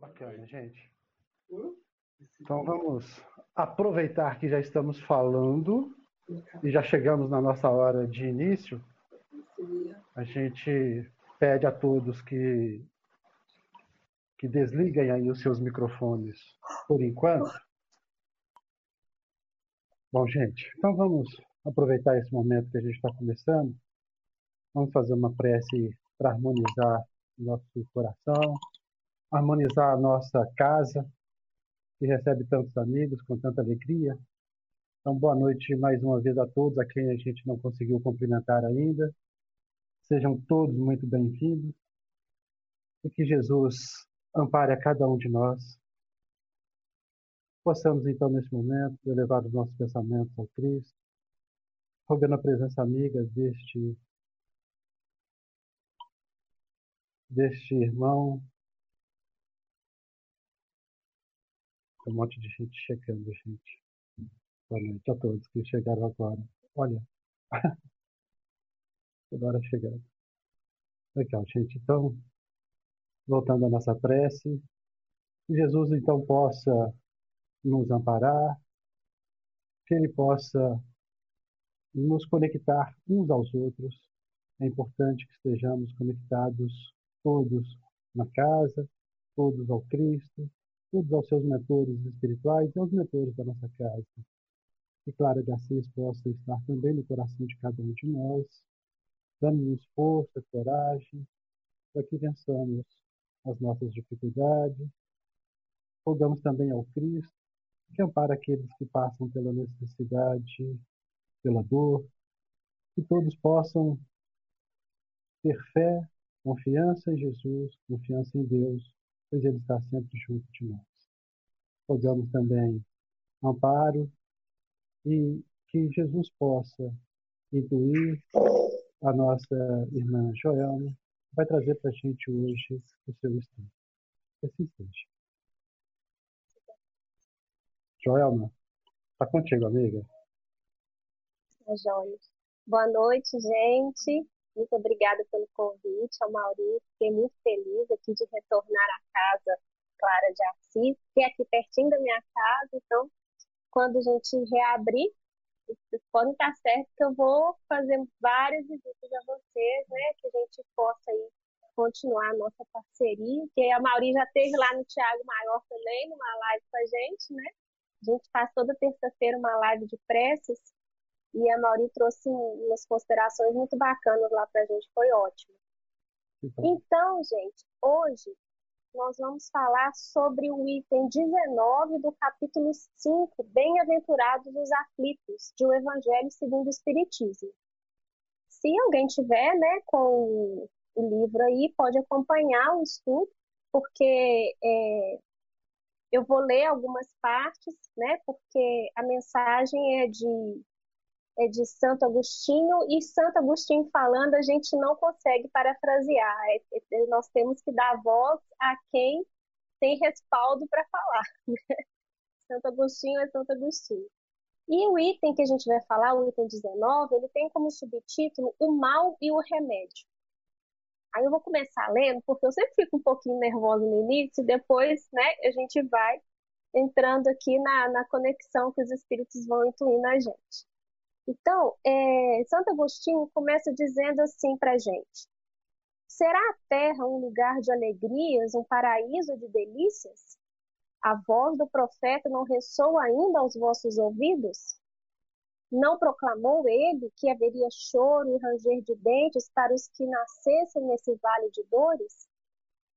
Bacana, gente. Então vamos aproveitar que já estamos falando e já chegamos na nossa hora de início. A gente pede a todos que que desliguem aí os seus microfones por enquanto. Bom, gente, então vamos aproveitar esse momento que a gente está começando. Vamos fazer uma prece para harmonizar nosso coração, harmonizar a nossa casa, que recebe tantos amigos com tanta alegria. Então, boa noite mais uma vez a todos, a quem a gente não conseguiu cumprimentar ainda. Sejam todos muito bem-vindos. E que Jesus ampare a cada um de nós. Possamos, então, nesse momento, elevar os nossos pensamentos ao Cristo, rogando a presença amiga deste deste irmão. Tem um monte de gente chegando, gente. Boa noite a todos que chegaram agora. Olha, toda hora chegando. Legal, gente. Então, voltando à nossa prece, que Jesus então possa nos amparar, que Ele possa nos conectar uns aos outros. É importante que estejamos conectados todos na casa, todos ao Cristo, todos aos seus mentores espirituais e aos mentores da nossa casa. Que Clara de Assis possa estar também no coração de cada um de nós, dando-nos força, coragem, para que vençamos as nossas dificuldades. Rogamos também ao Cristo que ampara aqueles que passam pela necessidade, pela dor, que todos possam ter fé Confiança em Jesus, confiança em Deus, pois Ele está sempre junto de nós. Rogamos também amparo e que Jesus possa intuir a nossa irmã Joelma, vai trazer para a gente hoje o seu estudo. Que assim seja. Joelma, está contigo, amiga. Tá joia. Boa noite, gente. Muito obrigada pelo convite, ao Maurício. Fiquei muito feliz aqui de retornar à casa Clara de Assis, que é aqui pertinho da minha casa. Então, quando a gente reabrir, vocês podem estar certos que eu vou fazer várias visitas a vocês, né? Que a gente possa aí continuar a nossa parceria. Que a Mauri já esteve lá no Tiago Maior também, numa live com a gente, né? A gente faz toda terça-feira uma live de preces e a Mauri trouxe umas considerações muito bacanas lá para a gente, foi ótimo. Então, gente, hoje nós vamos falar sobre o item 19 do capítulo 5, Bem-aventurados os aflitos, de O Evangelho segundo o Espiritismo. Se alguém tiver né, com o livro aí, pode acompanhar o estudo, porque é, eu vou ler algumas partes, né, porque a mensagem é de é de Santo Agostinho, e Santo Agostinho falando, a gente não consegue parafrasear. É, é, nós temos que dar voz a quem tem respaldo para falar. Santo Agostinho é Santo Agostinho. E o item que a gente vai falar, o item 19, ele tem como subtítulo O Mal e o Remédio. Aí eu vou começar lendo, porque eu sempre fico um pouquinho nervosa no início, depois né, a gente vai entrando aqui na, na conexão que os espíritos vão intuindo a gente. Então, é, Santo Agostinho começa dizendo assim para a gente: Será a terra um lugar de alegrias, um paraíso de delícias? A voz do profeta não ressoa ainda aos vossos ouvidos? Não proclamou ele que haveria choro e ranger de dentes para os que nascessem nesse vale de dores?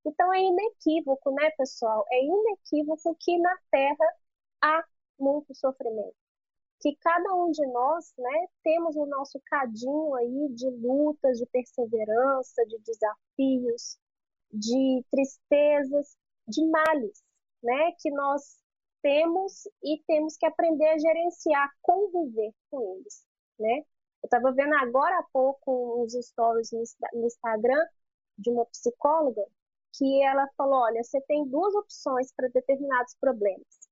Então é inequívoco, né, pessoal? É inequívoco que na terra há muito sofrimento que cada um de nós, né, temos o nosso cadinho aí de lutas, de perseverança, de desafios, de tristezas, de males, né, que nós temos e temos que aprender a gerenciar, conviver com eles, né? Eu estava vendo agora há pouco uns stories no Instagram de uma psicóloga que ela falou, olha, você tem duas opções para determinados problemas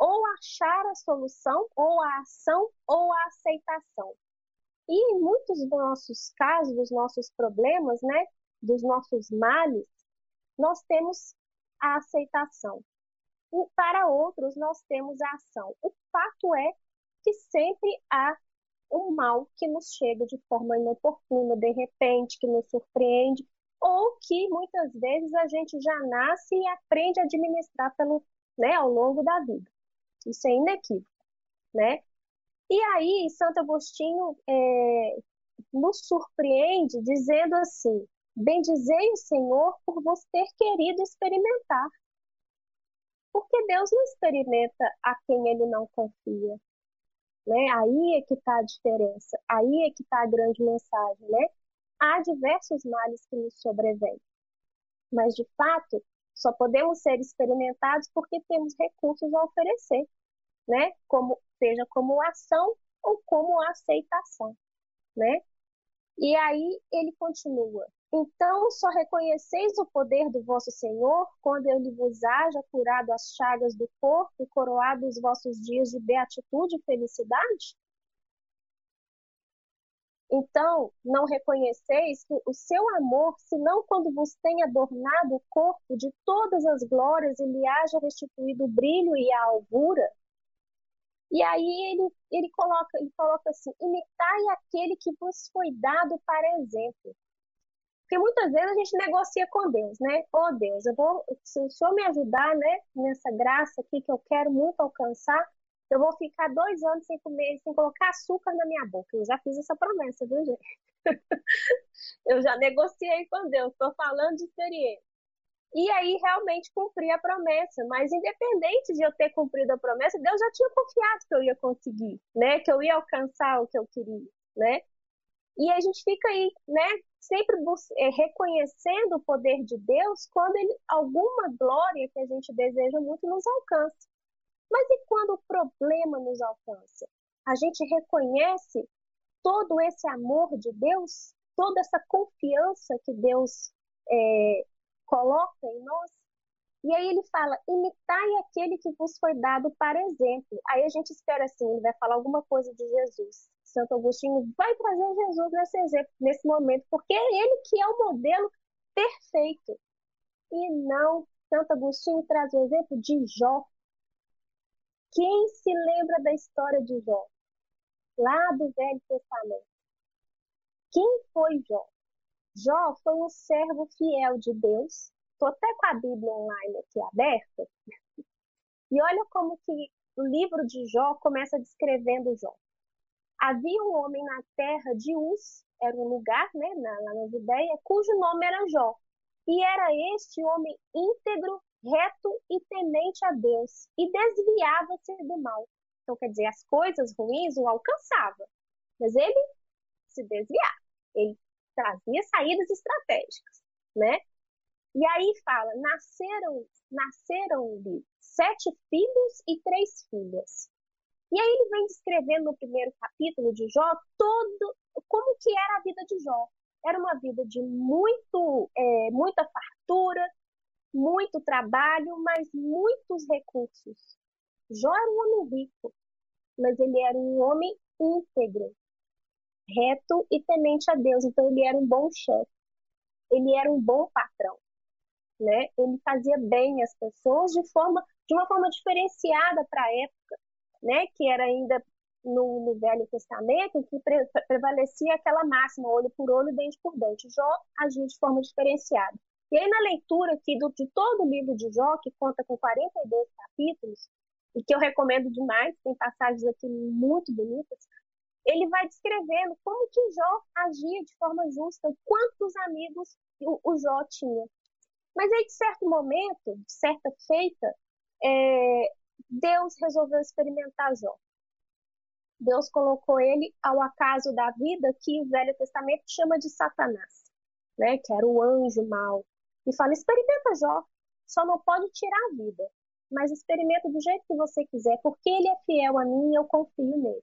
ou achar a solução, ou a ação, ou a aceitação. E em muitos dos nossos casos, dos nossos problemas, né, dos nossos males, nós temos a aceitação. E para outros, nós temos a ação. O fato é que sempre há um mal que nos chega de forma inoportuna, de repente, que nos surpreende, ou que muitas vezes a gente já nasce e aprende a administrar pelo, né, ao longo da vida. Isso é inequívoco, né? E aí, Santo Agostinho é, nos surpreende dizendo assim: Bendizei o Senhor por vos ter querido experimentar. Porque Deus não experimenta a quem ele não confia. Né? Aí é que está a diferença, aí é que está a grande mensagem. Né? Há diversos males que nos sobrevêm, mas de fato só podemos ser experimentados porque temos recursos a oferecer, né? Como seja como ação ou como aceitação, né? E aí ele continua: Então só reconheceis o poder do vosso Senhor quando ele vos haja curado as chagas do corpo e coroado os vossos dias de beatitude e felicidade? Então, não reconheceis o seu amor, senão quando vos tem adornado o corpo de todas as glórias e lhe haja restituído o brilho e a alvura? E aí ele, ele, coloca, ele coloca assim: imitai aquele que vos foi dado para exemplo. Porque muitas vezes a gente negocia com Deus, né? Oh Deus, eu vou, se o Senhor me ajudar, né, nessa graça aqui que eu quero muito alcançar, eu vou ficar dois anos sem comer, sem colocar açúcar na minha boca. Eu já fiz essa promessa, viu, gente? eu já negociei com Deus, estou falando de experiência e aí realmente cumprir a promessa. Mas independente de eu ter cumprido a promessa, Deus já tinha confiado que eu ia conseguir, né? Que eu ia alcançar o que eu queria, né? E a gente fica aí, né? Sempre é, reconhecendo o poder de Deus quando ele, alguma glória que a gente deseja muito nos alcança. Mas e quando o problema nos alcança? A gente reconhece todo esse amor de Deus, toda essa confiança que Deus é, coloca em nós. E aí ele fala: imitai aquele que vos foi dado para exemplo. Aí a gente espera assim, ele vai falar alguma coisa de Jesus. Santo Agostinho vai trazer Jesus nesse exemplo, nesse momento, porque é ele que é o modelo perfeito. E não, Santo Agostinho traz o exemplo de Jó. Quem se lembra da história de Jó? Lá do Velho Testamento. Quem foi Jó? Jó foi um servo fiel de Deus. Estou até com a Bíblia online aqui aberta. E olha como que o livro de Jó começa descrevendo Jó. Havia um homem na terra de Uz, era um lugar, né, lá na Judéia, cujo nome era Jó. E era este homem íntegro, reto e temente a Deus, e desviava-se do mal. Então, quer dizer, as coisas ruins o alcançavam, mas ele se desviava. Ele trazia saídas estratégicas, né? E aí fala, nasceram, nasceram-lhe sete filhos e três filhas. E aí ele vem descrevendo no primeiro capítulo de Jó todo como que era a vida de Jó. Era uma vida de muito, é, muita fartura, muito trabalho, mas muitos recursos. Jó era um homem rico, mas ele era um homem íntegro, reto e temente a Deus. Então ele era um bom chefe, ele era um bom patrão, né? Ele fazia bem as pessoas de forma de uma forma diferenciada para a época, né? Que era ainda no, no Velho Testamento em que pre, prevalecia aquela máxima olho por olho, dente por dente. Jó agia de forma diferenciada. E aí na leitura aqui do, de todo o livro de Jó, que conta com 42 capítulos, e que eu recomendo demais, tem passagens aqui muito bonitas, ele vai descrevendo como que Jó agia de forma justa, quantos amigos o, o Jó tinha. Mas aí, de certo momento, de certa feita, é, Deus resolveu experimentar Jó. Deus colocou ele ao acaso da vida que o Velho Testamento chama de Satanás, né? que era o anjo mau. E fala: experimenta Jó, só não pode tirar a vida, mas experimenta do jeito que você quiser, porque ele é fiel a mim e eu confio nele.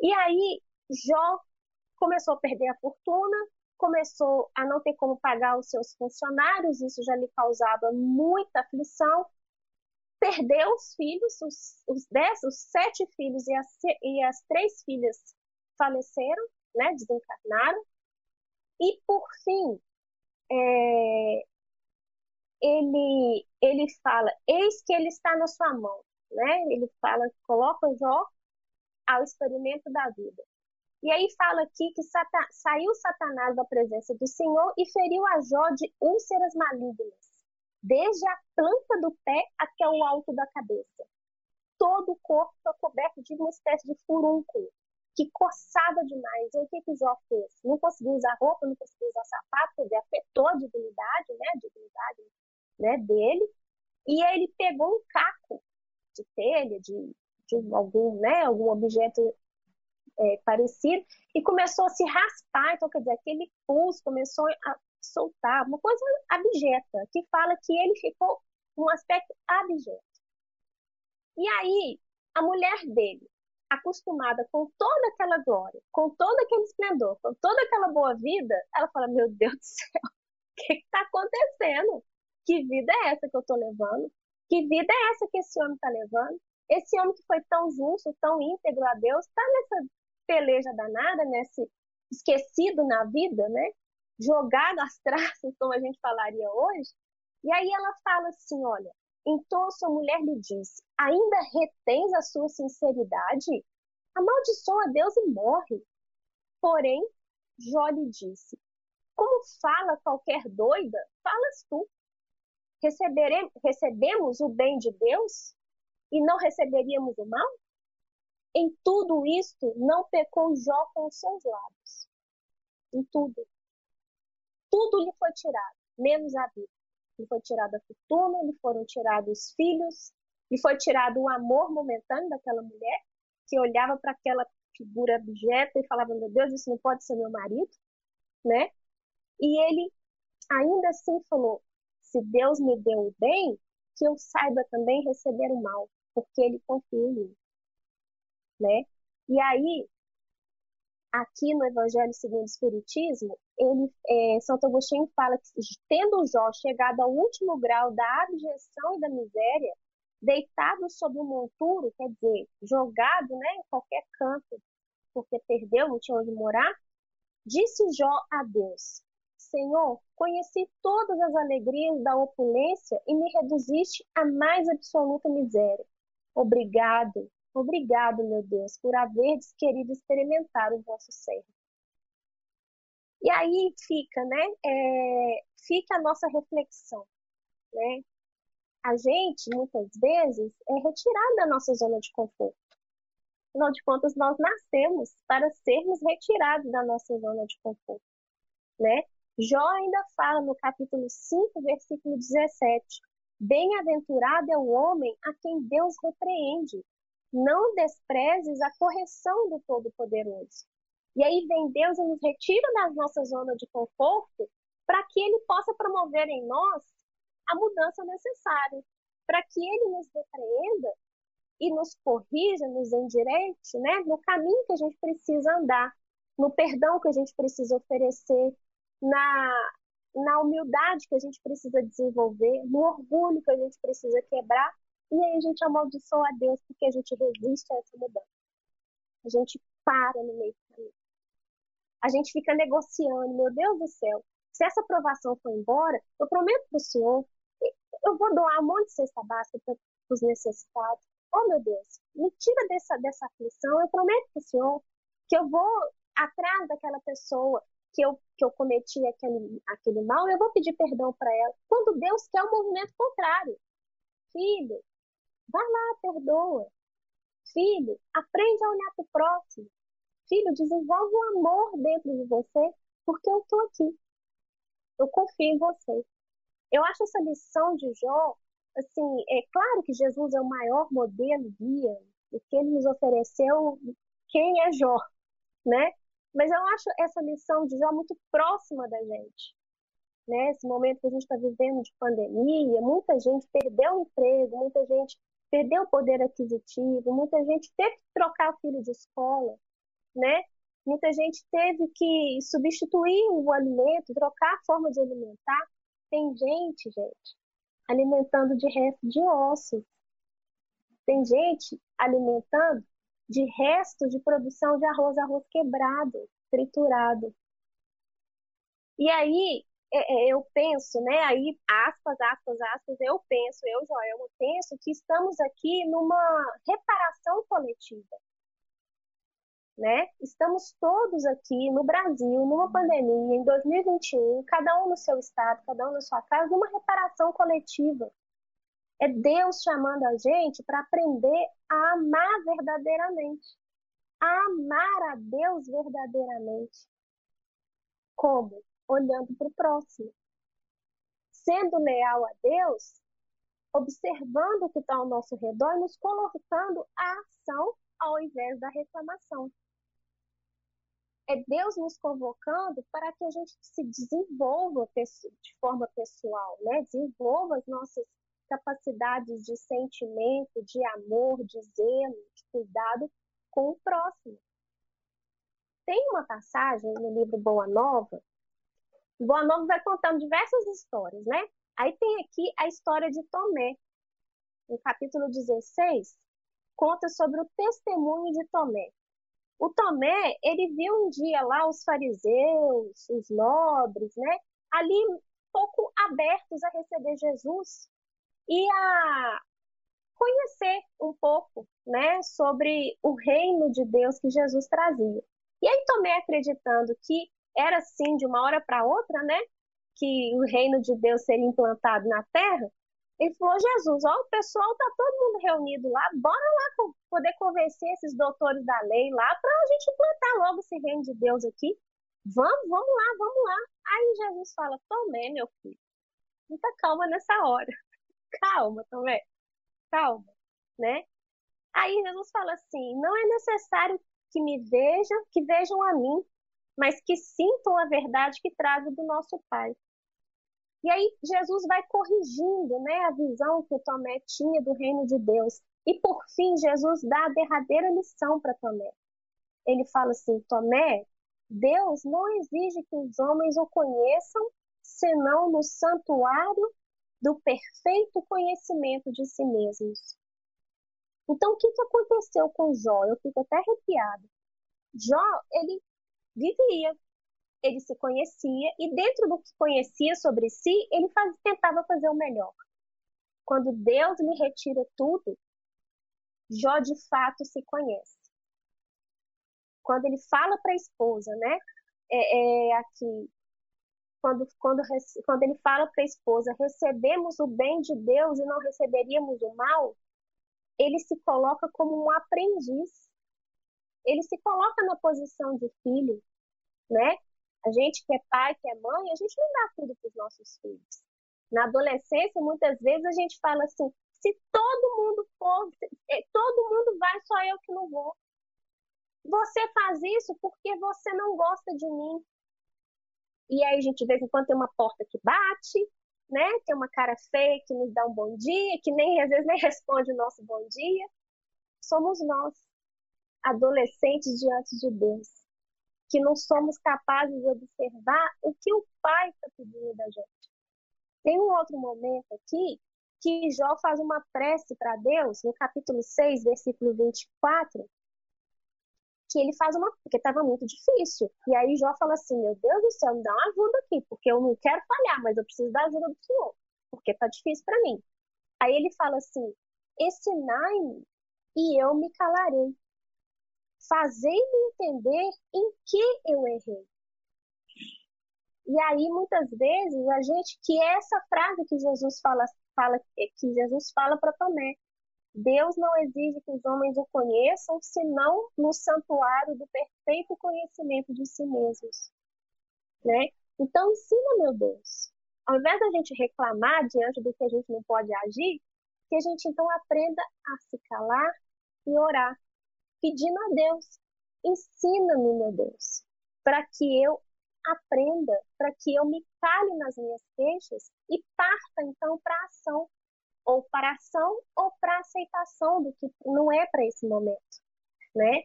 E aí, Jó começou a perder a fortuna, começou a não ter como pagar os seus funcionários, isso já lhe causava muita aflição. Perdeu os filhos, os, os dez, os sete filhos e as, e as três filhas faleceram, né, desencarnaram. E, por fim, é, ele, ele fala, eis que ele está na sua mão, né? Ele fala, coloca Jó ao experimento da vida. E aí fala aqui que saiu Satanás da presença do Senhor e feriu a Jó de úlceras malignas, desde a planta do pé até o alto da cabeça. Todo o corpo foi coberto de uma espécie de furúnculo, que coçava demais. E o que, que Jó fez? Não conseguiu usar roupa, não conseguiu usar sapato, quer dizer, afetou a dignidade, né, a dignidade né, dele. E ele pegou um caco de telha, de, de algum, né, algum objeto é, parecido, e começou a se raspar. Então, quer dizer, aquele pulso começou a soltar, uma coisa abjeta, que fala que ele ficou um aspecto abjeto. E aí, a mulher dele, acostumada com toda aquela glória, com todo aquele esplendor, com toda aquela boa vida, ela fala: Meu Deus do céu, o que está acontecendo? Que vida é essa que eu estou levando? Que vida é essa que esse homem está levando? Esse homem que foi tão justo, tão íntegro a Deus, está nessa peleja danada, nesse esquecido na vida, né? Jogado às traças, como a gente falaria hoje. E aí ela fala assim: olha, então sua mulher lhe disse: ainda retens a sua sinceridade? Amaldiçoa Deus e morre. Porém, Jó lhe disse: Como fala qualquer doida, falas tu. recebemos o bem de Deus e não receberíamos o mal? Em tudo isto não pecou Jó com os seus lábios. Em tudo. Tudo lhe foi tirado, menos a vida. Lhe foi tirada a fortuna, lhe foram tirados os filhos, lhe foi tirado o amor momentâneo daquela mulher, que olhava para aquela figura abjeta e falava: Meu Deus, isso não pode ser meu marido, né? E ele ainda assim falou: Se Deus me deu o bem, que eu saiba também receber o mal, porque ele confia em mim né? E aí, aqui no Evangelho segundo o Espiritismo, ele, é, Santo Agostinho fala que, tendo Jó chegado ao último grau da abjeção e da miséria, deitado sobre o monturo, quer dizer, jogado né, em qualquer canto, porque perdeu, não tinha onde morar, disse Jó a Deus: Senhor, conheci todas as alegrias da opulência e me reduziste à mais absoluta miséria. Obrigado, Obrigado, meu Deus, por haveres querido experimentar o vosso servo. E aí fica, né? É, fica a nossa reflexão, né? A gente, muitas vezes, é retirado da nossa zona de conforto. Afinal de contas, nós nascemos para sermos retirados da nossa zona de conforto, né? Jó ainda fala no capítulo 5, versículo 17: Bem-aventurado é o homem a quem Deus repreende, não desprezes a correção do Todo-Poderoso. E aí vem Deus e nos retira da nossa zona de conforto para que Ele possa promover em nós a mudança necessária, para que Ele nos repreenda e nos corrija, nos endireite, né, no caminho que a gente precisa andar, no perdão que a gente precisa oferecer, na, na humildade que a gente precisa desenvolver, no orgulho que a gente precisa quebrar e aí a gente amaldiçoa a Deus porque a gente resiste a essa mudança. A gente para no meio do caminho. A gente fica negociando, meu Deus do céu, se essa aprovação for embora, eu prometo para o senhor, eu vou doar um monte de cesta básica para os necessitados. Oh, meu Deus, me tira dessa, dessa aflição, eu prometo para o senhor que eu vou atrás daquela pessoa que eu, que eu cometi aquele, aquele mal, eu vou pedir perdão para ela. Quando Deus quer o movimento contrário. Filho, Vai lá, perdoa. Filho, aprende a olhar para o próximo. Filho, desenvolve um amor dentro de você, porque eu estou aqui. Eu confio em você. Eu acho essa lição de Jó, assim, é claro que Jesus é o maior modelo, guia, o que ele nos ofereceu, quem é Jó, né? Mas eu acho essa lição de Jó muito próxima da gente. Né? Esse momento que a gente está vivendo de pandemia, muita gente perdeu o emprego, muita gente perdeu o poder aquisitivo, muita gente teve que trocar o filho de escola, né? Muita gente teve que substituir o alimento, trocar a forma de alimentar. Tem gente, gente, alimentando de resto de ossos. Tem gente alimentando de resto de produção de arroz, arroz quebrado, triturado. E aí é, é, eu penso, né, aí, aspas, aspas, aspas, eu penso, eu, Joel, eu penso que estamos aqui numa reparação coletiva. Né? Estamos todos aqui no Brasil, numa pandemia, em 2021, cada um no seu estado, cada um na sua casa, numa reparação coletiva. É Deus chamando a gente para aprender a amar verdadeiramente. A amar a Deus verdadeiramente. Como? Olhando para o próximo. Sendo leal a Deus, observando o que está ao nosso redor e nos colocando a ação ao invés da reclamação. É Deus nos convocando para que a gente se desenvolva de forma pessoal, né? desenvolva as nossas capacidades de sentimento, de amor, de zelo, de cuidado com o próximo. Tem uma passagem no livro Boa Nova. Boa Nova vai contando diversas histórias, né? Aí tem aqui a história de Tomé. No capítulo 16, conta sobre o testemunho de Tomé. O Tomé, ele viu um dia lá os fariseus, os nobres, né? Ali pouco abertos a receber Jesus e a conhecer um pouco, né, sobre o reino de Deus que Jesus trazia. E aí Tomé acreditando que era assim de uma hora para outra, né, que o reino de Deus seria implantado na terra, ele falou: Jesus, ó, o pessoal tá todo mundo reunido lá, bora lá poder convencer esses doutores da lei lá para a gente implantar logo esse reino de Deus aqui. Vamos, vamos lá, vamos lá. Aí Jesus fala: Tomé, meu filho, muita calma nessa hora calma, também, calma, né? Aí Jesus fala assim: não é necessário que me vejam, que vejam a mim, mas que sintam a verdade que trago do nosso Pai. E aí Jesus vai corrigindo, né, a visão que Tomé tinha do reino de Deus. E por fim Jesus dá a derradeira lição para Tomé. Ele fala assim: Tomé, Deus não exige que os homens o conheçam senão no santuário do perfeito conhecimento de si mesmos. Então, o que, que aconteceu com Jó? Eu fico até arrepiada. Jó, ele vivia, ele se conhecia, e dentro do que conhecia sobre si, ele faz, tentava fazer o melhor. Quando Deus lhe retira tudo, Jó de fato se conhece. Quando ele fala para a esposa, né? É, é, aqui, quando, quando, quando ele fala para a esposa, recebemos o bem de Deus e não receberíamos o mal, ele se coloca como um aprendiz. Ele se coloca na posição de filho, né? A gente que é pai, que é mãe, a gente não dá tudo para os nossos filhos. Na adolescência, muitas vezes a gente fala assim: se todo mundo for, é, todo mundo vai, só eu que não vou. Você faz isso porque você não gosta de mim, e aí a gente, de vez em quando, tem uma porta que bate, né? Tem uma cara feia que nos dá um bom dia, que nem às vezes nem responde o nosso bom dia. Somos nós, adolescentes diante de Deus, que não somos capazes de observar o que o Pai está pedindo da gente. Tem um outro momento aqui que Jó faz uma prece para Deus, no capítulo 6, versículo 24, que ele faz uma. porque estava muito difícil. E aí Jó fala assim: Meu Deus do céu, me dá uma ajuda aqui, porque eu não quero falhar, mas eu preciso da ajuda do Senhor, porque tá difícil para mim. Aí ele fala assim: Ensinai-me e eu me calarei. Fazei-me entender em que eu errei. E aí, muitas vezes, a gente, que é essa frase que Jesus fala, fala que Jesus fala para Tomé, Deus não exige que os homens o conheçam, senão no santuário do perfeito conhecimento de si mesmos. Né? Então, ensina, meu Deus. Ao invés da gente reclamar diante do que a gente não pode agir, que a gente então aprenda a se calar e orar, pedindo a Deus: ensina-me, meu Deus, para que eu aprenda, para que eu me cale nas minhas queixas e parta então para a ação ou para ação ou para aceitação do que não é para esse momento, né?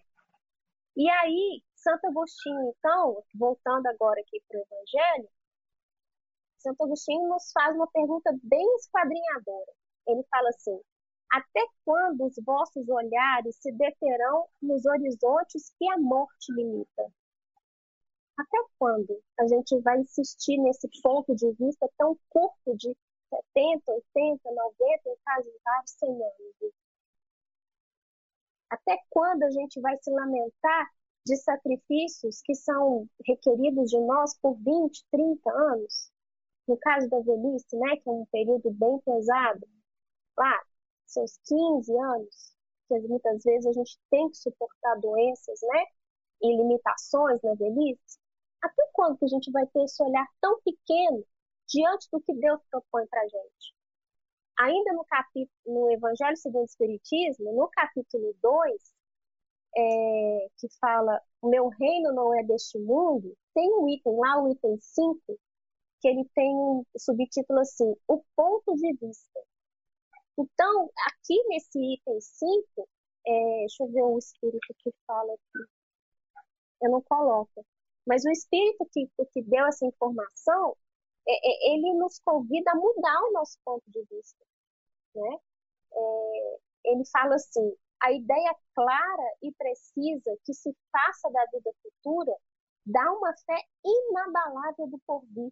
E aí, Santo Agostinho, então, voltando agora aqui para o Evangelho, Santo Agostinho nos faz uma pergunta bem esquadrinhadora. Ele fala assim: Até quando os vossos olhares se deterão nos horizontes que a morte limita? Até quando a gente vai insistir nesse ponto de vista tão curto de 70, 80, 90, em casos raros, 100 anos? Até quando a gente vai se lamentar de sacrifícios que são requeridos de nós por 20, 30 anos? No caso da velhice, né, que é um período bem pesado, lá, seus 15 anos, que muitas vezes a gente tem que suportar doenças, né, e limitações na velhice, até quando que a gente vai ter esse olhar tão pequeno diante do que Deus propõe para gente? Ainda no capítulo, no Evangelho segundo o Espiritismo, no capítulo 2, é, que fala o meu reino não é deste mundo, tem um item lá, o item 5, que ele tem um subtítulo assim, o ponto de vista. Então, aqui nesse item 5, é, deixa eu ver o espírito que fala aqui. Eu não coloco. Mas o espírito que, que deu essa informação, é, é, ele nos convida a mudar o nosso ponto de vista. Né? É, ele fala assim: a ideia clara e precisa que se faça da vida futura dá uma fé inabalável do porvir.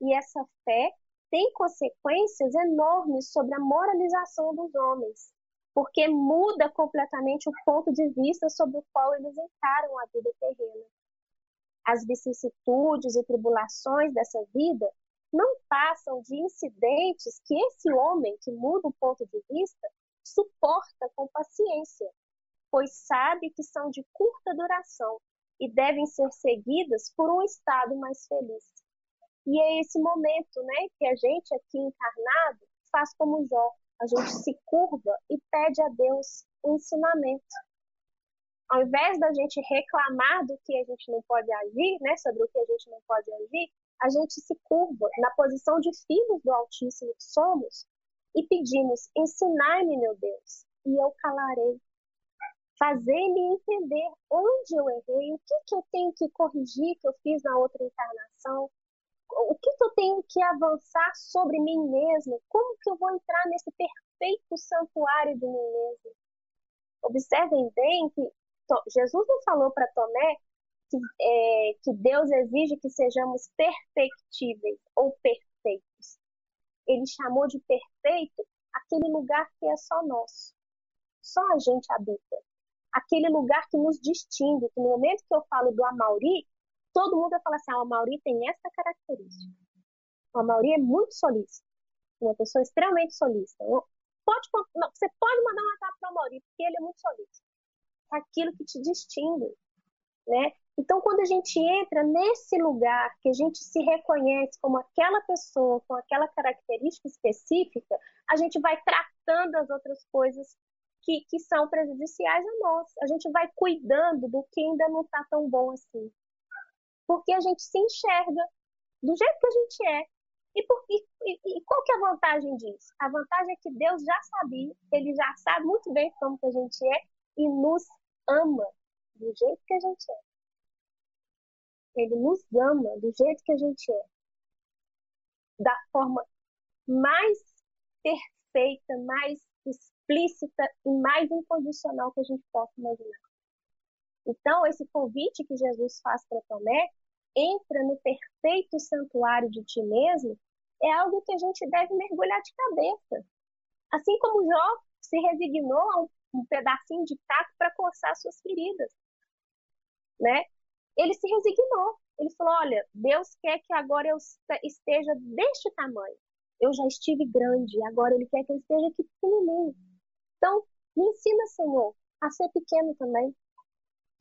E essa fé tem consequências enormes sobre a moralização dos homens, porque muda completamente o ponto de vista sobre o qual eles encaram a vida terrena as vicissitudes e tribulações dessa vida não passam de incidentes que esse homem que muda o ponto de vista suporta com paciência, pois sabe que são de curta duração e devem ser seguidas por um estado mais feliz. E é esse momento, né, que a gente aqui encarnado faz como Jó, a gente se curva e pede a Deus ensinamento ao invés da gente reclamar do que a gente não pode agir, né, sobre o que a gente não pode agir, a gente se curva na posição de filhos do Altíssimo que somos e pedimos: ensinai-me, meu Deus, e eu calarei. Fazer-me entender onde eu errei, o que, que eu tenho que corrigir que eu fiz na outra encarnação, o que, que eu tenho que avançar sobre mim mesmo, como que eu vou entrar nesse perfeito santuário de mim mesmo. Observem bem que Jesus não falou para Tomé que, é, que Deus exige que sejamos perfectíveis ou perfeitos. Ele chamou de perfeito aquele lugar que é só nosso. Só a gente habita. Aquele lugar que nos distingue, que no momento que eu falo do Amauri, todo mundo vai falar assim, ah, o Amauri tem essa característica. O Amauri é muito solícito. Uma pessoa extremamente solícita. Pode, não, você pode mandar um WhatsApp para o Amauri, porque ele é muito solícito aquilo que te distingue, né? Então, quando a gente entra nesse lugar que a gente se reconhece como aquela pessoa com aquela característica específica, a gente vai tratando as outras coisas que, que são prejudiciais a nós. A gente vai cuidando do que ainda não está tão bom assim. Porque a gente se enxerga do jeito que a gente é. E, por, e, e, qual que é a vantagem disso? A vantagem é que Deus já sabia, Ele já sabe muito bem como que a gente é e nos ama do jeito que a gente é. Ele nos ama do jeito que a gente é. Da forma mais perfeita, mais explícita e mais incondicional que a gente possa imaginar. Então, esse convite que Jesus faz para Tomé, entra no perfeito santuário de ti mesmo, é algo que a gente deve mergulhar de cabeça. Assim como Jó se resignou a um pedacinho de taco para coçar suas feridas, né? Ele se resignou. Ele falou: Olha, Deus quer que agora eu esteja deste tamanho. Eu já estive grande, agora Ele quer que eu esteja aqui pequenininho. Então, me ensina, Senhor, a ser pequeno também.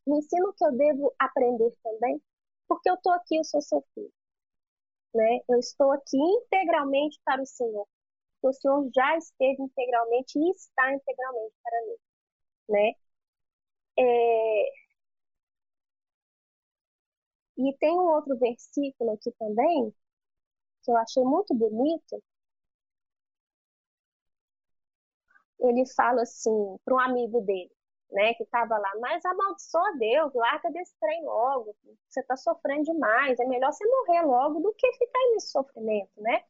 Me ensina o que eu devo aprender também, porque eu estou aqui, eu sou seu filho. Né? Eu estou aqui integralmente para o Senhor que o Senhor já esteve integralmente e está integralmente para mim, né? É... E tem um outro versículo aqui também que eu achei muito bonito. Ele fala assim para um amigo dele, né, que estava lá, mas amaldiçoa Deus, larga desse trem logo, você está sofrendo demais, é melhor você morrer logo do que ficar nesse sofrimento, né?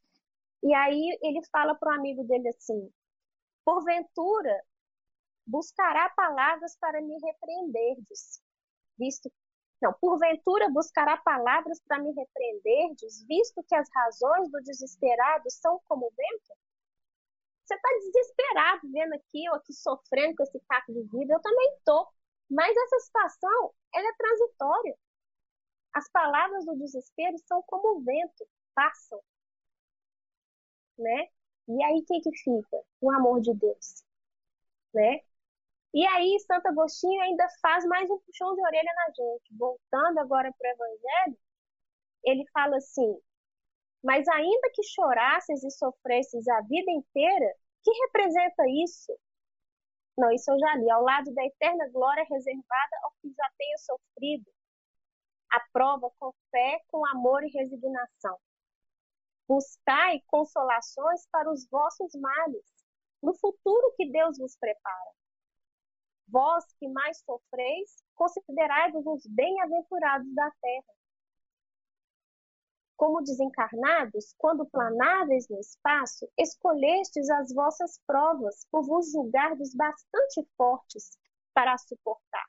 E aí ele fala para o amigo dele assim: Porventura, buscará palavras para me repreender, visto Não, porventura buscará palavras para me repreenderdes, visto que as razões do desesperado são como vento? Você está desesperado vendo aqui, eu aqui sofrendo com esse caco de vida, eu também estou. Mas essa situação, ela é transitória. As palavras do desespero são como o vento, passam. Né? E aí, o que, que fica? O amor de Deus. Né? E aí, Santo Agostinho ainda faz mais um puxão de orelha na gente. Voltando agora para o Evangelho, ele fala assim: Mas ainda que chorasses e sofresses a vida inteira, que representa isso? Não, isso eu já li. Ao lado da eterna glória reservada ao que já tenha sofrido. A prova com fé, com amor e resignação. Buscai consolações para os vossos males, no futuro que Deus vos prepara. Vós que mais sofreis, considerai-vos os bem-aventurados da terra. Como desencarnados, quando planáveis no espaço, escolhestes as vossas provas, por vos julgardes bastante fortes para suportar.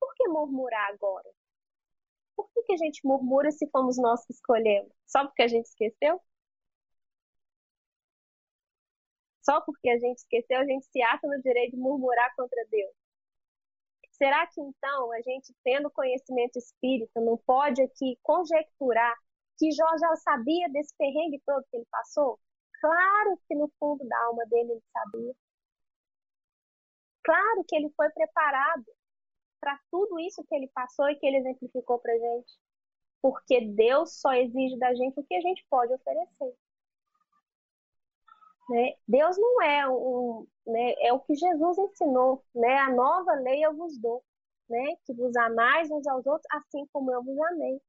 Por que murmurar agora? Por que, que a gente murmura se fomos nós que escolhemos? Só porque a gente esqueceu? Só porque a gente esqueceu, a gente se acha no direito de murmurar contra Deus. Será que então a gente, tendo conhecimento espírita, não pode aqui conjecturar que Jó já sabia desse perrengue todo que ele passou? Claro que no fundo da alma dele ele sabia. Claro que ele foi preparado para tudo isso que ele passou e que ele exemplificou para gente. Porque Deus só exige da gente o que a gente pode oferecer. Né? Deus não é um, né, é o que Jesus ensinou, né? A nova lei eu vos dou, né? Que vos amais uns aos outros, assim como eu vos amei.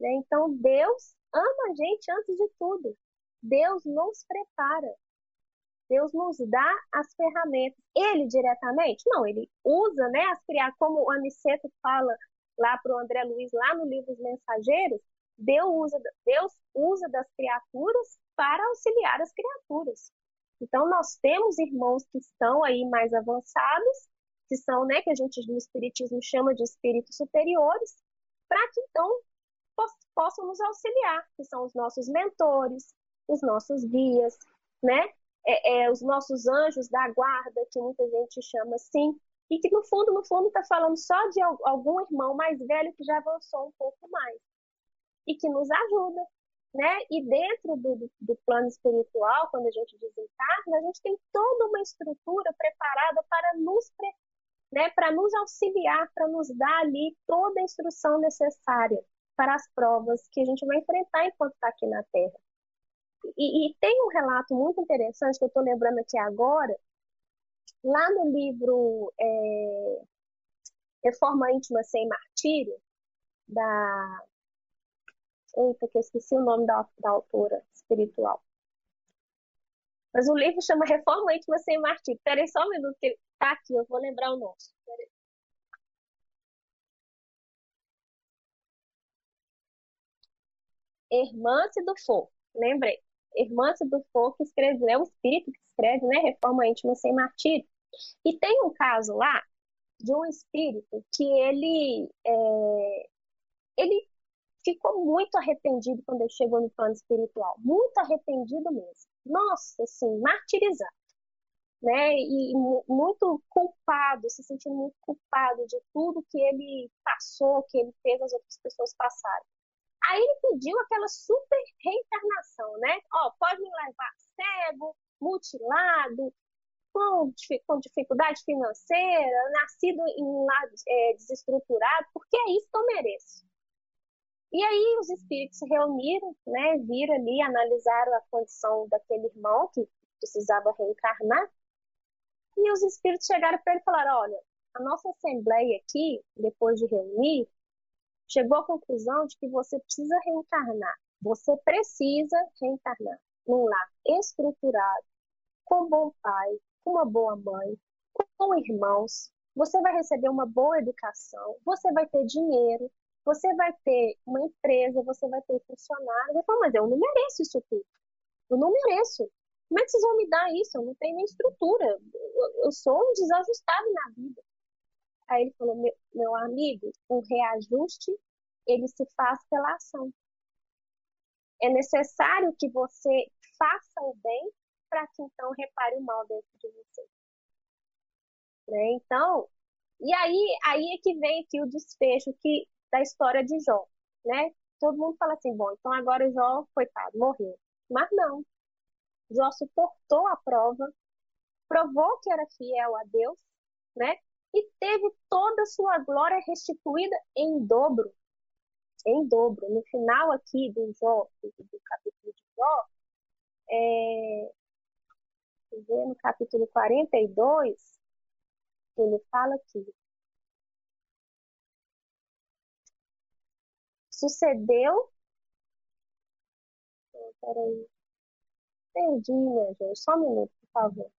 Né? Então Deus ama a gente antes de tudo. Deus nos prepara. Deus nos dá as ferramentas. Ele diretamente? Não, ele usa, né, as criar como o Aniceto fala lá para o André Luiz, lá no livro Os Mensageiros, Deus usa, Deus usa das criaturas para auxiliar as criaturas. Então, nós temos irmãos que estão aí mais avançados, que são, né, que a gente no Espiritismo chama de espíritos superiores, para que então possam nos auxiliar, que são os nossos mentores, os nossos guias, né? É, é, os nossos anjos da guarda, que muita gente chama assim, e que no fundo, no fundo, está falando só de algum irmão mais velho que já avançou um pouco mais e que nos ajuda, né? E dentro do, do, plano espiritual, quando a gente desencarna, a gente tem toda uma estrutura preparada para nos, né, para nos auxiliar, para nos dar ali toda a instrução necessária para as provas que a gente vai enfrentar enquanto está aqui na Terra. E, e, tem um relato muito interessante que eu estou lembrando aqui agora, lá no livro é, Reforma Íntima Sem Martírio, da Eita, que eu esqueci o nome da, da autora espiritual. Mas o livro chama Reforma Íntima Sem Martírio. Peraí só um minuto, que tá aqui, eu vou lembrar o nome. Peraí. Hermance do Fogo, lembrei. Hermance do Fogo que escreveu, é o espírito que escreve, né? Reforma Íntima Sem Martírio. E tem um caso lá de um espírito que ele, é, ele ficou muito arrependido quando ele chegou no plano espiritual. Muito arrependido mesmo. Nossa, assim, martirizado. Né? E muito culpado, se sentindo muito culpado de tudo que ele passou, que ele fez as outras pessoas passarem. Aí ele pediu aquela super reencarnação, né? Ó, pode me levar cego, mutilado, com, com dificuldade financeira, nascido em um lar é, desestruturado, porque é isso que eu mereço. E aí os espíritos se reuniram, né, viram ali, analisaram a condição daquele irmão que precisava reencarnar. E os espíritos chegaram para ele e falaram: olha, a nossa assembleia aqui, depois de reunir, chegou à conclusão de que você precisa reencarnar. Você precisa reencarnar num lar estruturado, com um bom pai, com uma boa mãe, com irmãos. Você vai receber uma boa educação, você vai ter dinheiro, você vai ter uma empresa, você vai ter funcionários. Ele falou, mas eu não mereço isso tudo. Eu não mereço. Como é que vocês vão me dar isso? Eu não tenho nem estrutura. Eu, eu sou um desajustado na vida. Aí ele falou, meu, meu amigo, um reajuste, ele se faz pela ação. É necessário que você faça o bem para que então repare o mal dentro de você. Né? Então, e aí, aí é que vem aqui o desfecho que, da história de Jó, né? Todo mundo fala assim, bom, então agora Jó, coitado, morreu. Mas não. Jó suportou a prova, provou que era fiel a Deus, né? E teve toda a sua glória restituída em dobro. Em dobro. No final aqui do Jó, do, capítulo de Jó, é, no capítulo 42, ele fala aqui. Sucedeu. Peraí. Perdi, minha gente. Só um minuto, por favor.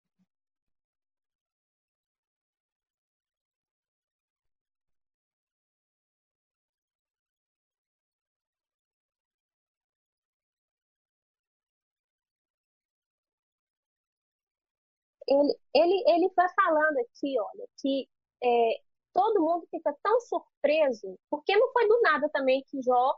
Ele, ele, ele vai falando aqui, olha, que é, todo mundo fica tão surpreso, porque não foi do nada também que Jó,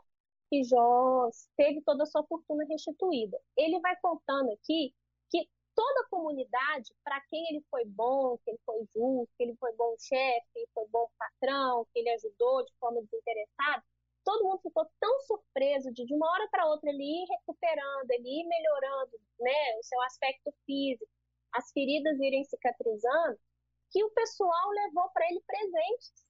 que Jó teve toda a sua fortuna restituída. Ele vai contando aqui que toda a comunidade, para quem ele foi bom, que ele foi justo, que ele foi bom chefe, que ele foi bom patrão, que ele ajudou de forma desinteressada, todo mundo ficou tão surpreso de de uma hora para outra ele ir recuperando, ele ir melhorando, né, o seu aspecto físico, as feridas irem cicatrizando, que o pessoal levou para ele presentes.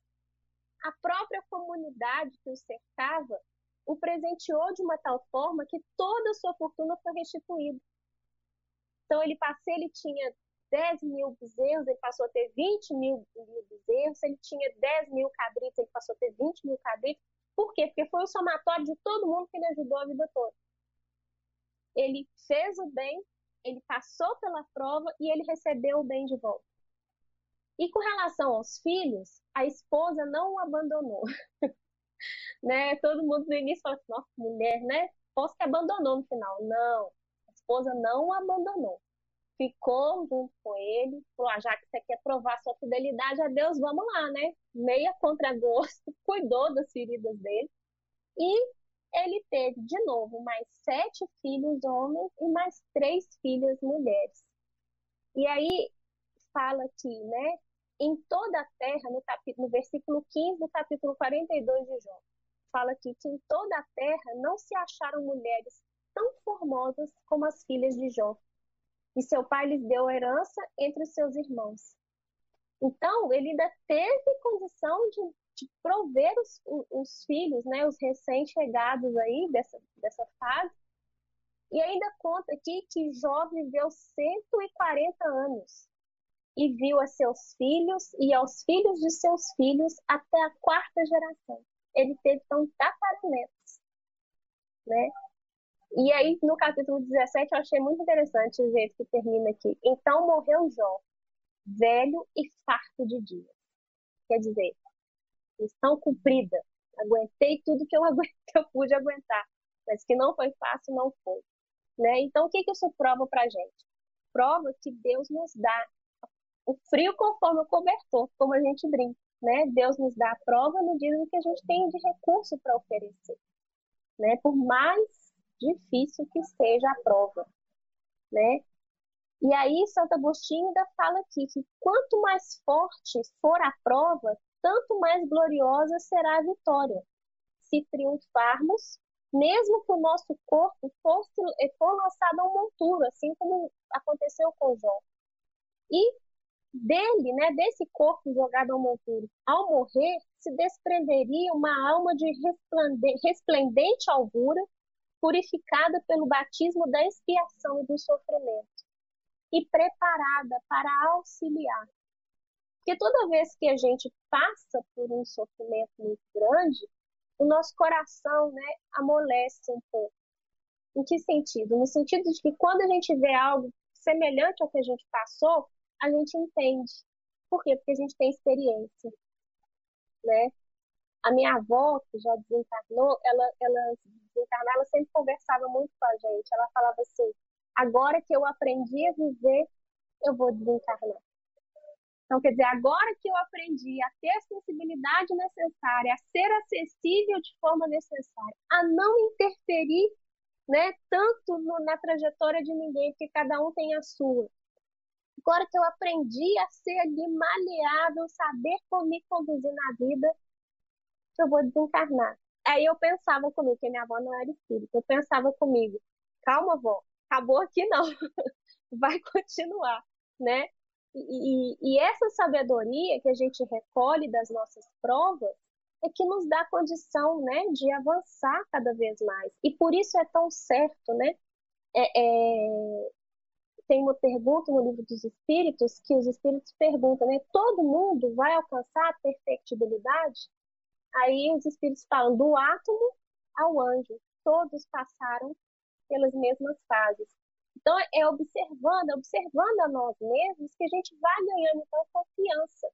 A própria comunidade que o cercava o presenteou de uma tal forma que toda a sua fortuna foi restituída. Então ele passou, ele tinha 10 mil bezerros, ele passou a ter 20 mil, mil bezerros, ele tinha 10 mil cabritos, ele passou a ter 20 mil cabritos. Por quê? Porque foi o somatório de todo mundo que ele ajudou a vida toda. Ele fez o bem ele passou pela prova e ele recebeu o bem de volta. E com relação aos filhos, a esposa não o abandonou. né? Todo mundo no início fala assim, nossa, mulher, né? Posso que abandonou no final. Não, a esposa não o abandonou. Ficou junto com ele, falou, ah, já que você quer provar sua fidelidade a Deus, vamos lá, né? Meia contra gosto, cuidou das feridas dele. E ele teve de novo mais sete filhos homens e mais três filhas mulheres. E aí fala aqui, né? Em toda a terra, no, capítulo, no versículo 15 do capítulo 42 de Jó, fala aqui que em toda a terra não se acharam mulheres tão formosas como as filhas de Jó. E seu pai lhes deu herança entre os seus irmãos. Então, ele ainda teve condição de de prover os, os filhos, né, os recém-chegados aí dessa, dessa fase. E ainda conta aqui que Jó viveu 140 anos e viu a seus filhos e aos filhos de seus filhos até a quarta geração. Ele teve então tataranetos, né? E aí, no capítulo 17, eu achei muito interessante o jeito que termina aqui. Então morreu Jó, velho e farto de dias. Quer dizer, missão cumprida. Aguentei tudo que eu, aguentei, eu pude aguentar, mas que não foi fácil, não foi. Né? Então, o que, que isso prova para gente? Prova que Deus nos dá o frio conforme o cobertor, como a gente brinca. Né? Deus nos dá a prova no dia que a gente tem de recurso para oferecer. Né? Por mais difícil que seja a prova. Né? E aí, Santo Agostinho ainda fala aqui que quanto mais forte for a prova, tanto mais gloriosa será a vitória. Se triunfarmos, mesmo que o nosso corpo fosse, for lançado ao monturo, assim como aconteceu com Jó. E dele, né, desse corpo jogado ao monturo, ao morrer, se desprenderia uma alma de resplendente alvura, purificada pelo batismo da expiação e do sofrimento, e preparada para auxiliar porque toda vez que a gente passa por um sofrimento muito grande, o nosso coração né, amolece um pouco. Em que sentido? No sentido de que quando a gente vê algo semelhante ao que a gente passou, a gente entende. Por quê? Porque a gente tem experiência. Né? A minha avó, que já desencarnou, ela, ela desencarnar, ela sempre conversava muito com a gente. Ela falava assim: agora que eu aprendi a viver, eu vou desencarnar Então, quer dizer, agora que eu aprendi a ter a sensibilidade necessária, a ser acessível de forma necessária, a não interferir né, tanto no, na trajetória de ninguém, porque cada um tem a sua. Agora que eu aprendi a ser ali maleável, saber como me conduzir na vida, eu vou desencarnar. Aí eu pensava comigo, que minha avó não era espírita, eu pensava comigo, calma, avó, acabou aqui não, vai continuar, né? E, e, essa sabedoria que a gente recolhe das nossas provas é que nos dá condição, né, de avançar cada vez mais. E por isso é tão certo, né? É, é... Tem uma pergunta no livro dos Espíritos que os Espíritos perguntam, né? Todo mundo vai alcançar a perfectibilidade? Aí os Espíritos falam do átomo ao anjo. Todos passaram pelas mesmas fases. Então, é observando, observando a nós mesmos que a gente vai ganhando então confiança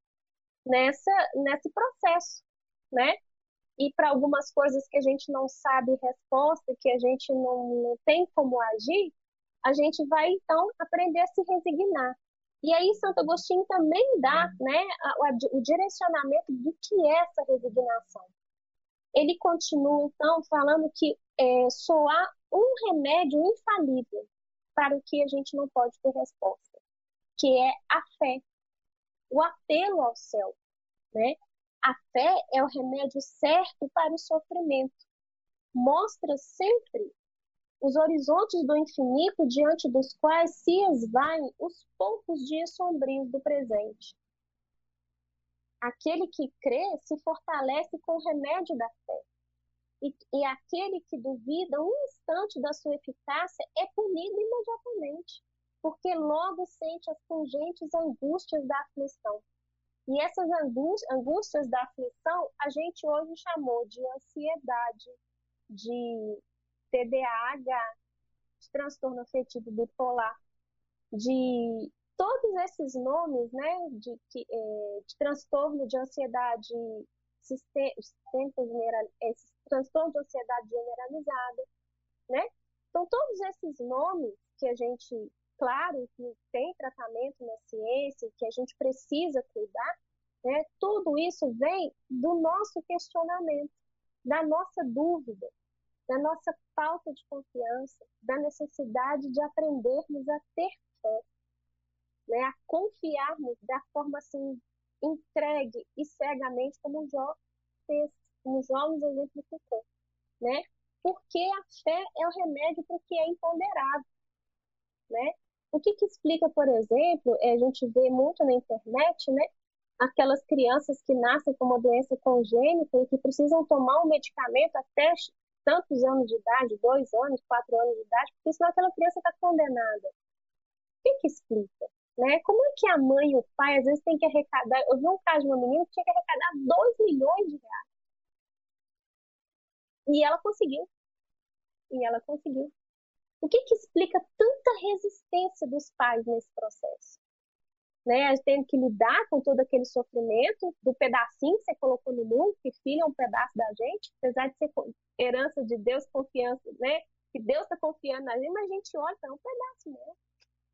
nessa, nesse processo, né? E para algumas coisas que a gente não sabe resposta, que a gente não, não tem como agir, a gente vai então aprender a se resignar. E aí Santo Agostinho também dá né, o direcionamento do que é essa resignação. Ele continua então falando que é, só há um remédio infalível para o que a gente não pode ter resposta, que é a fé, o apelo ao céu, né? A fé é o remédio certo para o sofrimento. Mostra sempre os horizontes do infinito diante dos quais se esvaem os poucos dias sombrios do presente. Aquele que crê se fortalece com o remédio da fé. E, e aquele que duvida um instante da sua eficácia é punido imediatamente, porque logo sente as pungentes angústias da aflição. E essas angústias da aflição a gente hoje chamou de ansiedade, de TDAH, de transtorno afetivo bipolar, de todos esses nomes, né, de, de, é, de transtorno de ansiedade general, esses transtorno de ansiedade generalizada, né? Então, todos esses nomes que a gente, claro, que tem tratamento na ciência, que a gente precisa cuidar, né? Tudo isso vem do nosso questionamento, da nossa dúvida, da nossa falta de confiança, da necessidade de aprendermos a ter fé, né? A confiarmos da forma assim entregue e cegamente como Jó fez como João nos exemplificou, né? Porque a fé é o remédio para o que é imponderável, né? O que, que explica, por exemplo, é, a gente vê muito na internet, né? Aquelas crianças que nascem com uma doença congênita e que precisam tomar um medicamento até tantos anos de idade, dois anos, quatro anos de idade, porque senão aquela criança está condenada. O que, que explica? Né? Como é que a mãe e o pai às vezes têm que arrecadar? Eu vi um caso de uma menina que tinha que arrecadar 2 milhões de reais e ela conseguiu. E ela conseguiu. O que, que explica tanta resistência dos pais nesse processo? Né? A gente tem que lidar com todo aquele sofrimento do pedacinho que você colocou no mundo, que filho é um pedaço da gente, apesar de ser herança de Deus, confiança, né? Que Deus está confiando na gente, mas a gente olha, é um pedaço mesmo.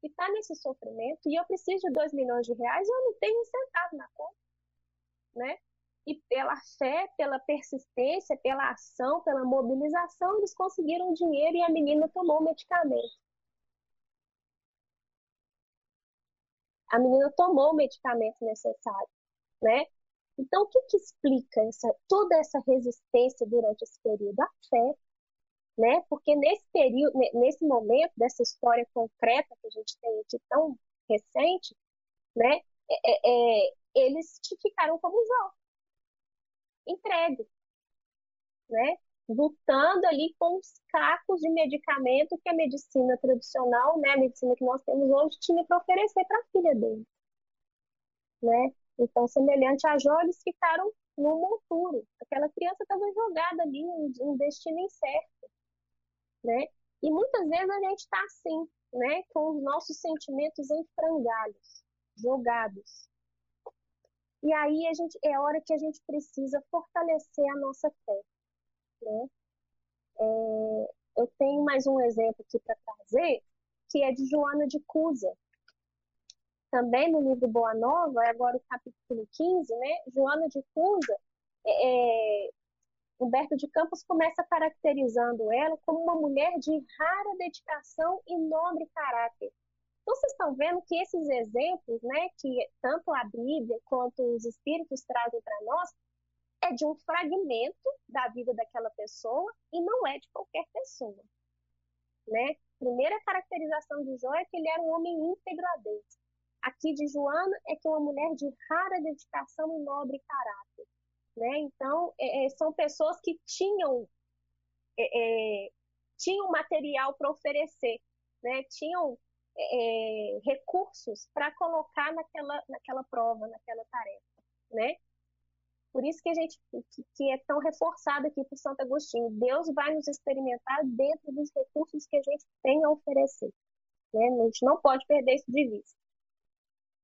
E está nesse sofrimento, e eu preciso de 2 milhões de reais, eu não tenho um centavo na conta, né? e pela fé, pela persistência, pela ação, pela mobilização, eles conseguiram dinheiro e a menina tomou o medicamento. A menina tomou o medicamento necessário, né? Então, o que, que explica essa, toda essa resistência durante esse período? A fé, né? Porque nesse período, nesse momento dessa história concreta que a gente tem aqui tão recente, né? É, é, é eles ficaram como Jó, entregue, né? Lutando ali com os cacos de medicamento que a medicina tradicional, né, a medicina que nós temos hoje, tinha para oferecer para a filha dele, né? Então, semelhante a Jó, eles ficaram no monturo. Aquela criança estava jogada ali um destino incerto, né? E muitas vezes a gente está assim, né? Com os nossos sentimentos em frangalhos, jogados, e aí a gente, é hora que a gente precisa fortalecer a nossa fé. Né? É, eu tenho mais um exemplo aqui para trazer, que é de Joana de Cusa. também no livro Boa Nova, agora o capítulo 15, né? Joana de Cusa, é, Humberto de Campos começa caracterizando ela como uma mulher de rara dedicação e nobre caráter. Então, vocês estão vendo que esses exemplos, né, que tanto a Bíblia quanto os Espíritos trazem para nós, é de um fragmento da vida daquela pessoa e não é de qualquer pessoa. Né? Primeira caracterização de Jó é que ele era um homem íntegro a Deus. Aqui de Joana é que é uma mulher de rara dedicação e nobre caráter. Né? Então, é, é são pessoas que tinham, é, é tinham material para oferecer, né? tinham é, recursos para colocar naquela, naquela prova, naquela tarefa. Né? Por isso que a gente que é tão reforçado aqui por Santo Agostinho. Deus vai nos experimentar dentro dos recursos que a gente tem a oferecer. Né? A gente não pode perder isso de vista.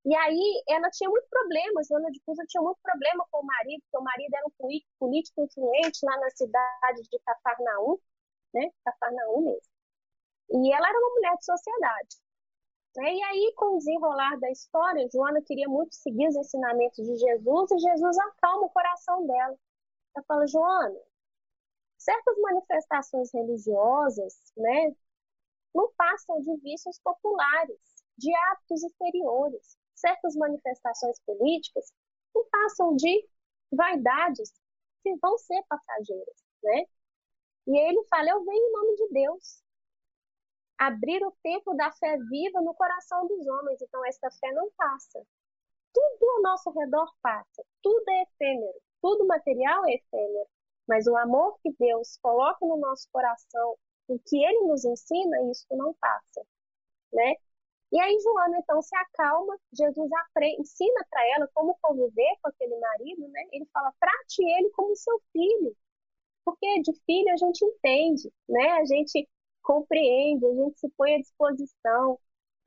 E aí ela tinha muito problema, Joana de Cusa tinha muito problema com o marido, porque o marido era um político influente lá na cidade de Cafarnaum, né? Cafarnaum mesmo. E ela era uma mulher de sociedade. Né? E aí, com o desenrolar da história, Joana queria muito seguir os ensinamentos de Jesus e Jesus acalma o coração dela. Ela fala, Joana, certas manifestações religiosas, né, não passam de vícios populares, de hábitos exteriores. Certas manifestações políticas não passam de vaidades que vão ser passageiras, né? E ele fala, eu venho em nome de Deus abrir o templo da fé viva no coração dos homens. Então, esta fé não passa. Tudo ao nosso redor passa. Tudo é efêmero. Tudo material é efêmero. Mas o amor que Deus coloca no nosso coração, o que ele nos ensina, isso não passa. Né? E aí Joana então se acalma, Jesus aprende, ensina para ela como conviver com aquele marido, né? Ele fala: "Trate ele como seu filho". Porque de filho a gente entende, né? A gente compreende, a gente se põe à disposição,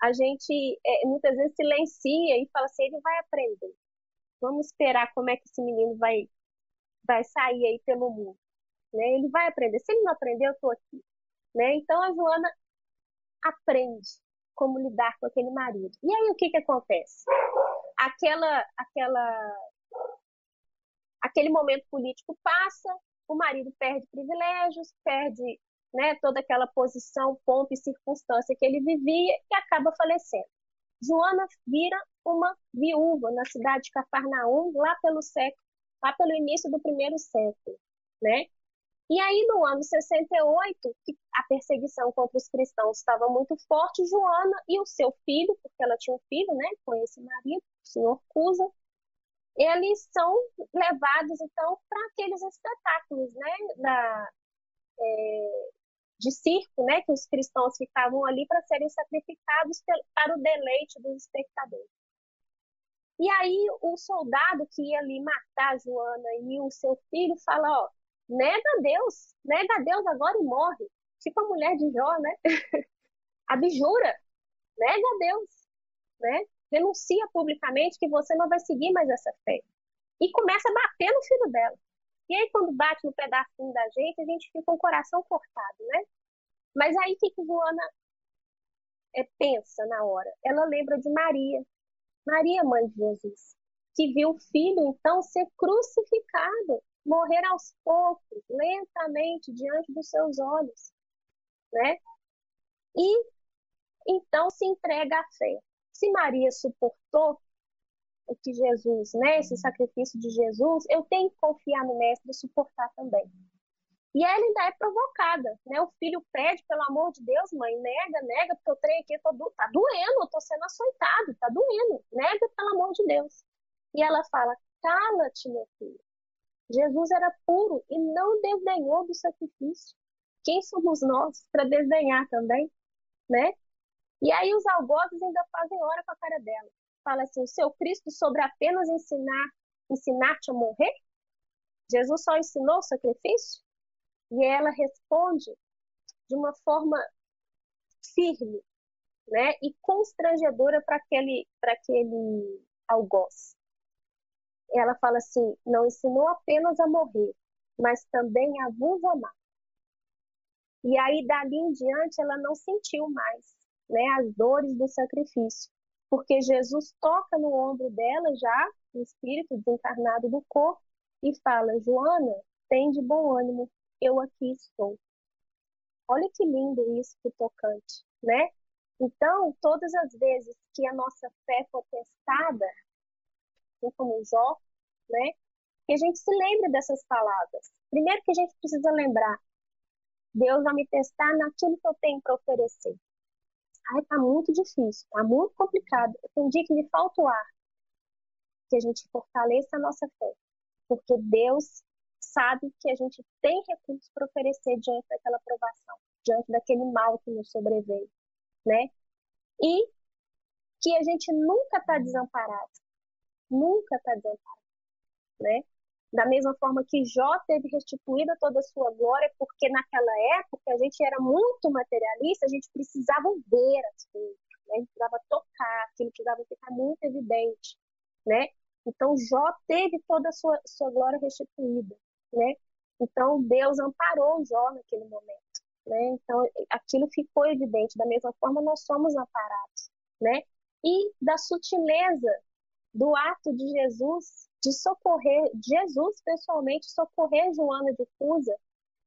a gente é, muitas vezes silencia e fala assim, ele vai aprender. Vamos esperar como é que esse menino vai, vai sair aí pelo mundo. Né? Ele vai aprender. Se ele não aprender, eu estou aqui. Né? Então a Joana aprende como lidar com aquele marido. E aí o que, que acontece? Aquela, aquela, aquele momento político passa, o marido perde privilégios, perde né, toda aquela posição, pompa e circunstância que ele vivia e acaba falecendo. Joana vira uma viúva na cidade de Cafarnaum, lá pelo século, lá pelo início do primeiro século, né? E aí, no ano 68, a perseguição contra os cristãos estava muito forte, Joana e o seu filho, porque ela tinha um filho, né, com esse marido, o senhor Cusa, eles são levados, então, para aqueles espetáculos, né, da, é, de circo, né, que os cristãos ficavam ali para serem sacrificados para o deleite dos espectadores. E aí o soldado que ia ali matar Joana e o seu filho fala, ó, nega a Deus, nega a Deus agora e morre. Tipo a mulher de Jó, né? Abjura, nega a Deus, né? Denuncia publicamente que você não vai seguir mais essa fé. E começa a bater no filho dela. E aí, quando bate no pedacinho da gente, a gente fica com o coração cortado, né? Mas aí, o que, que Joana é, pensa na hora? Ela lembra de Maria, Maria, mãe de Jesus, que viu o filho, então, ser crucificado, morrer aos poucos, lentamente, diante dos seus olhos, né? E, então, se entrega à fé. Se Maria suportou o que Jesus, né, esse sacrifício de Jesus, eu tenho que confiar no Mestre e suportar também. E ela ainda é provocada, né? O filho pede, pelo amor de Deus, mãe, nega, nega, porque eu trem aqui, tô do... tá doendo, eu tô sendo açoitado, tá doendo, nega, pelo amor de Deus. E ela fala, cala-te, meu filho. Jesus era puro e não desdenhou do sacrifício. Quem somos nós para desdenhar também, né? E aí os algozes ainda fazem hora com a cara dela fala assim: o seu Cristo sobre apenas ensinar, ensinar-te a morrer? Jesus só ensinou o sacrifício? E ela responde de uma forma firme, né, e constrangedora para aquele, para aquele algoz. Ela fala assim: não ensinou apenas a morrer, mas também a vos amar. E aí, dali em diante, ela não sentiu mais né, as dores do sacrifício porque Jesus toca no ombro dela já, o espírito desencarnado do corpo, e fala: Joana, tem de bom ânimo, eu aqui estou. Olha que lindo isso, que tocante, né? Então, todas as vezes que a nossa fé for testada, assim como Jó, né? Que a gente se lembre dessas palavras. Primeiro que a gente precisa lembrar, Deus vai me testar naquilo que eu tenho para oferecer. Ai, tá muito difícil, tá muito complicado. Tem dia que me falta o ar. Que a gente fortaleça a nossa fé. Porque Deus sabe que a gente tem recursos para oferecer diante daquela provação, diante daquele mal que nos sobreveio, né? E que a gente nunca está desamparado. Nunca está desamparado, né? Da mesma forma que Jó teve restituída toda a sua glória, porque naquela época a gente era muito materialista, a gente precisava ver as coisas, né? a gente precisava tocar, aquilo precisava ficar muito evidente, né? Então Jó teve toda a sua, sua glória restituída, né? Então Deus amparou Jó naquele momento, né? Então aquilo ficou evidente. Da mesma forma nós somos amparados, né? E da sutileza do ato de Jesus de socorrer, Jesus pessoalmente socorrer Joana de Cusa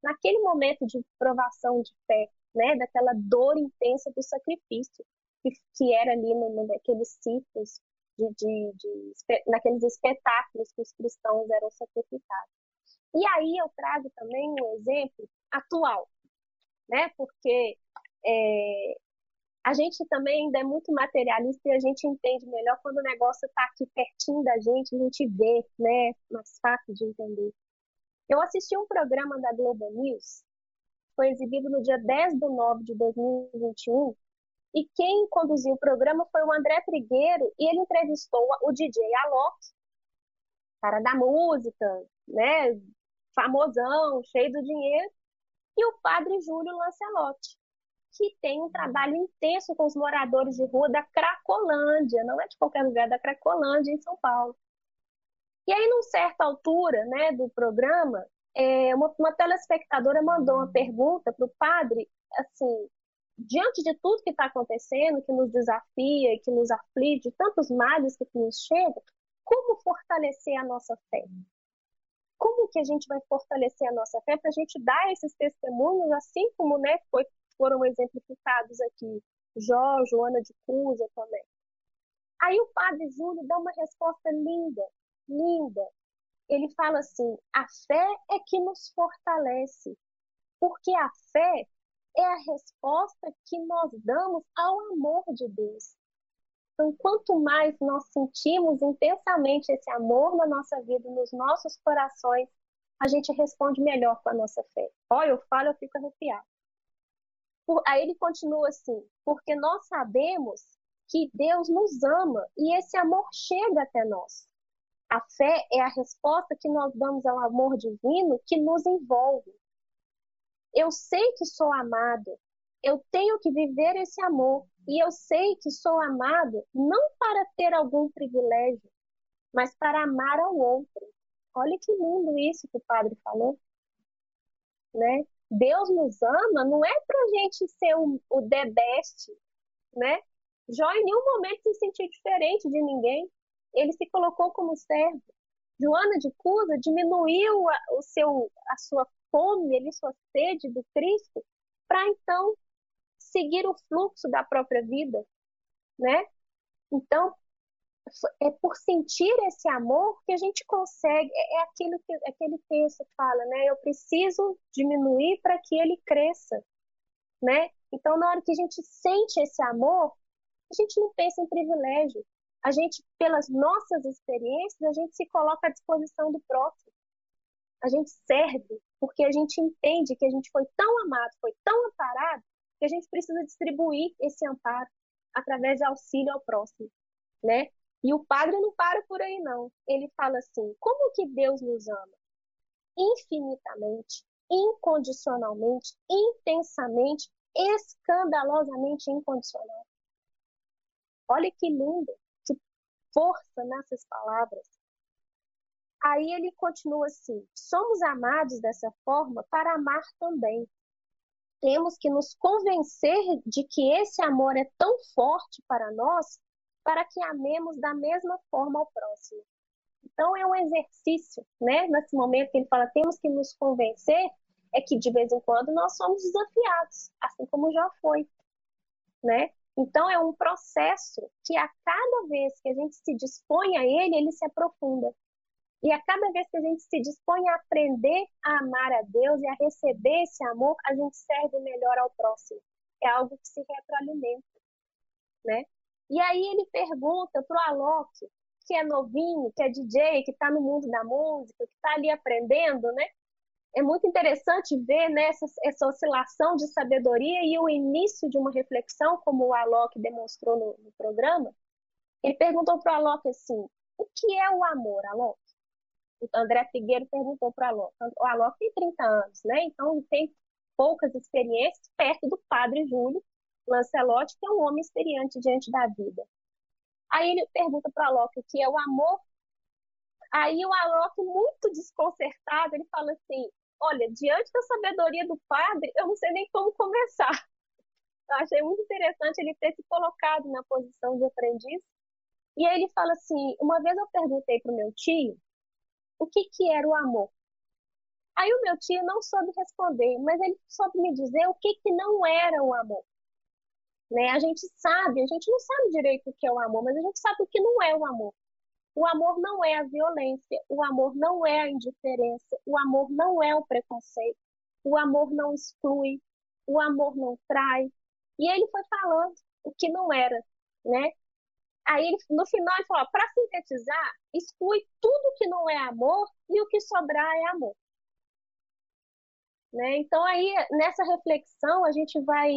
naquele momento de provação de fé, né, daquela dor intensa do sacrifício, que, que era ali no, naqueles ciclos, de, de, de, naqueles espetáculos que os cristãos eram sacrificados. E aí eu trago também um exemplo atual, né, porque é, a gente também ainda é muito materialista e a gente entende melhor quando o negócio está aqui pertinho da gente, a gente vê, né? Mais fácil de entender. Eu assisti um programa da Globo News, foi exibido no dia 10 de nove de 2021, e quem conduziu o programa foi o André Trigueiro, e ele entrevistou o DJ Alok, cara da música, né? Famosão, cheio do dinheiro, e o padre Júlio Lancelotti que tem um trabalho intenso com os moradores de rua da Cracolândia, não é de qualquer lugar, da Cracolândia, em São Paulo. E aí, numa certa altura né, do programa, é, uma, uma telespectadora mandou uma pergunta para o padre, assim, diante de tudo que está acontecendo, que nos desafia, que nos aflige, tantos males que nos chegam, como fortalecer a nossa fé? Como que a gente vai fortalecer a nossa fé para a gente dar esses testemunhos, assim como né, foi foram exemplificados aqui, Jó, Joana de Cusa também. Aí o padre Júlio dá uma resposta linda, linda. Ele fala assim: a fé é que nos fortalece, porque a fé é a resposta que nós damos ao amor de Deus. Então, quanto mais nós sentimos intensamente esse amor na nossa vida, nos nossos corações, a gente responde melhor com a nossa fé. Olha, eu falo, eu fico arrepiado. Por, aí ele continua assim: porque nós sabemos que Deus nos ama e esse amor chega até nós. A fé é a resposta que nós damos ao amor divino que nos envolve. Eu sei que sou amado, eu tenho que viver esse amor e eu sei que sou amado não para ter algum privilégio, mas para amar ao outro. Olha que lindo isso que o padre falou, né? Deus nos ama não é para gente ser o, o the best, né? Jó em nenhum momento se sentiu diferente de ninguém. Ele se colocou como servo. Joana de Cusa diminuiu a, o seu, a sua fome, a sua sede do Cristo, para então seguir o fluxo da própria vida, né? Então, é por sentir esse amor que a gente consegue, é, é aquilo que, aquele texto que fala, né? Eu preciso diminuir para que ele cresça, né? Então, na hora que a gente sente esse amor, a gente não pensa em privilégio. A gente, pelas nossas experiências, a gente se coloca à disposição do próximo. A gente serve porque a gente entende que a gente foi tão amado, foi tão amparado, que a gente precisa distribuir esse amparo através de auxílio ao próximo, né? E o padre não para por aí, não. Ele fala assim: como que Deus nos ama? Infinitamente, incondicionalmente, intensamente, escandalosamente incondicional. Olha que lindo, que força nessas palavras. Aí ele continua assim: somos amados dessa forma para amar também. Temos que nos convencer de que esse amor é tão forte para nós para que amemos da mesma forma ao próximo. Então é um exercício, né? Nesse momento que ele fala, temos que nos convencer, é que de vez em quando nós somos desafiados, assim como já foi, né? Então é um processo que a cada vez que a gente se dispõe a ele, ele se aprofunda. E a cada vez que a gente se dispõe a aprender a amar a Deus e a receber esse amor, a gente serve melhor ao próximo. É algo que se retroalimenta, né? E aí ele pergunta para o Alok, que é novinho, que é DJ, que está no mundo da música, que está ali aprendendo, né? É muito interessante ver né, essa, essa, oscilação de sabedoria e o início de uma reflexão, como o Alok demonstrou no, no programa. Ele perguntou para o Alok assim: o que é o amor, Alok? O André Figueiredo perguntou para o Alok. O Alok tem 30 anos, né? Então tem poucas experiências perto do padre Júlio Lancelotti, que é um homem experiente diante da vida. Aí ele pergunta para Alok o que é o amor. Aí o Alok, muito desconcertado, ele fala assim: Olha, diante da sabedoria do padre, eu não sei nem como começar. Eu achei muito interessante ele ter se colocado na posição de aprendiz. E aí ele fala assim: Uma vez eu perguntei para o meu tio o que, que era o amor. Aí o meu tio não soube responder, mas ele soube me dizer o que, que não era o amor. Né? A gente sabe, a gente não sabe direito o que é o amor, mas a gente sabe o que não é o amor. O amor não é a violência, o amor não é a indiferença, o amor não é o preconceito, o amor não exclui, o amor não trai. E ele foi falando o que não era, né? Aí no final ele falou, para sintetizar, exclui tudo que não é amor e o que sobrar é amor. Né? Então aí nessa reflexão a gente vai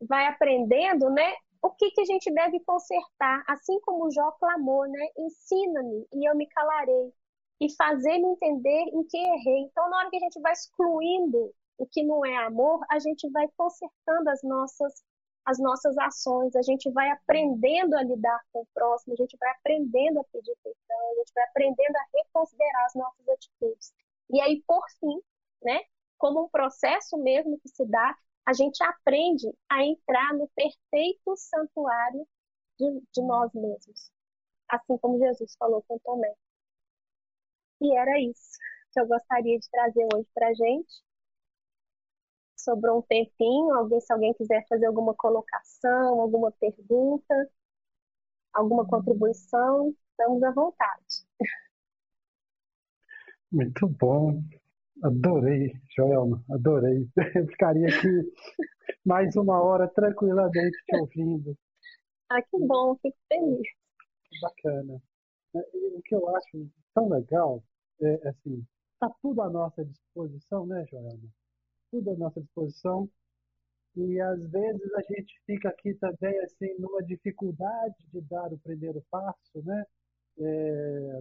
vai aprendendo, né, o que, que a gente deve consertar, assim como Jó clamou, né, ensina-me e eu me calarei, e fazer-me entender em que errei. Então, na hora que a gente vai excluindo o que não é amor, a gente vai consertando as nossas as nossas ações, a gente vai aprendendo a lidar com o próximo, a gente vai aprendendo a pedir perdão, a gente vai aprendendo a reconsiderar as nossas atitudes. E aí, por fim, né, como um processo mesmo que se dá, a gente aprende a entrar no perfeito santuário de, de nós mesmos, assim como Jesus falou com Tomé. E era isso que eu gostaria de trazer hoje para a gente. Sobrou um tempinho, alguém, se alguém quiser fazer alguma colocação, alguma pergunta, alguma contribuição, estamos à vontade. Muito bom. Adorei, Joelma, adorei. Eu ficaria aqui mais uma hora tranquilamente te ouvindo. Ah, que bom, fico feliz. Bacana. É, o que eu acho tão legal é assim, está tudo à nossa disposição, né, Joelma? Tudo à nossa disposição. E às vezes a gente fica aqui também assim numa dificuldade de dar o primeiro passo, né? É,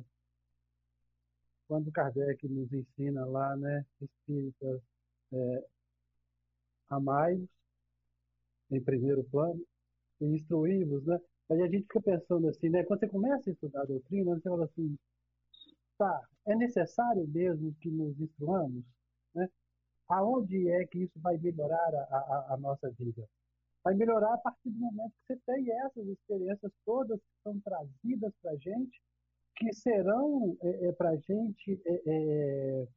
quando Kardec nos ensina lá, né, espírita, é, amai-vos em primeiro plano e instruí-vos, né? Aí a gente fica pensando assim, né? Quando você começa a estudar a doutrina, você fala assim, tá, é necessário mesmo que nos instruamos, né? Aonde é que isso vai melhorar a, a, a nossa vida? Vai melhorar a partir do momento que você tem essas experiências todas que são trazidas para a gente que serão é, é, para a gente é, é,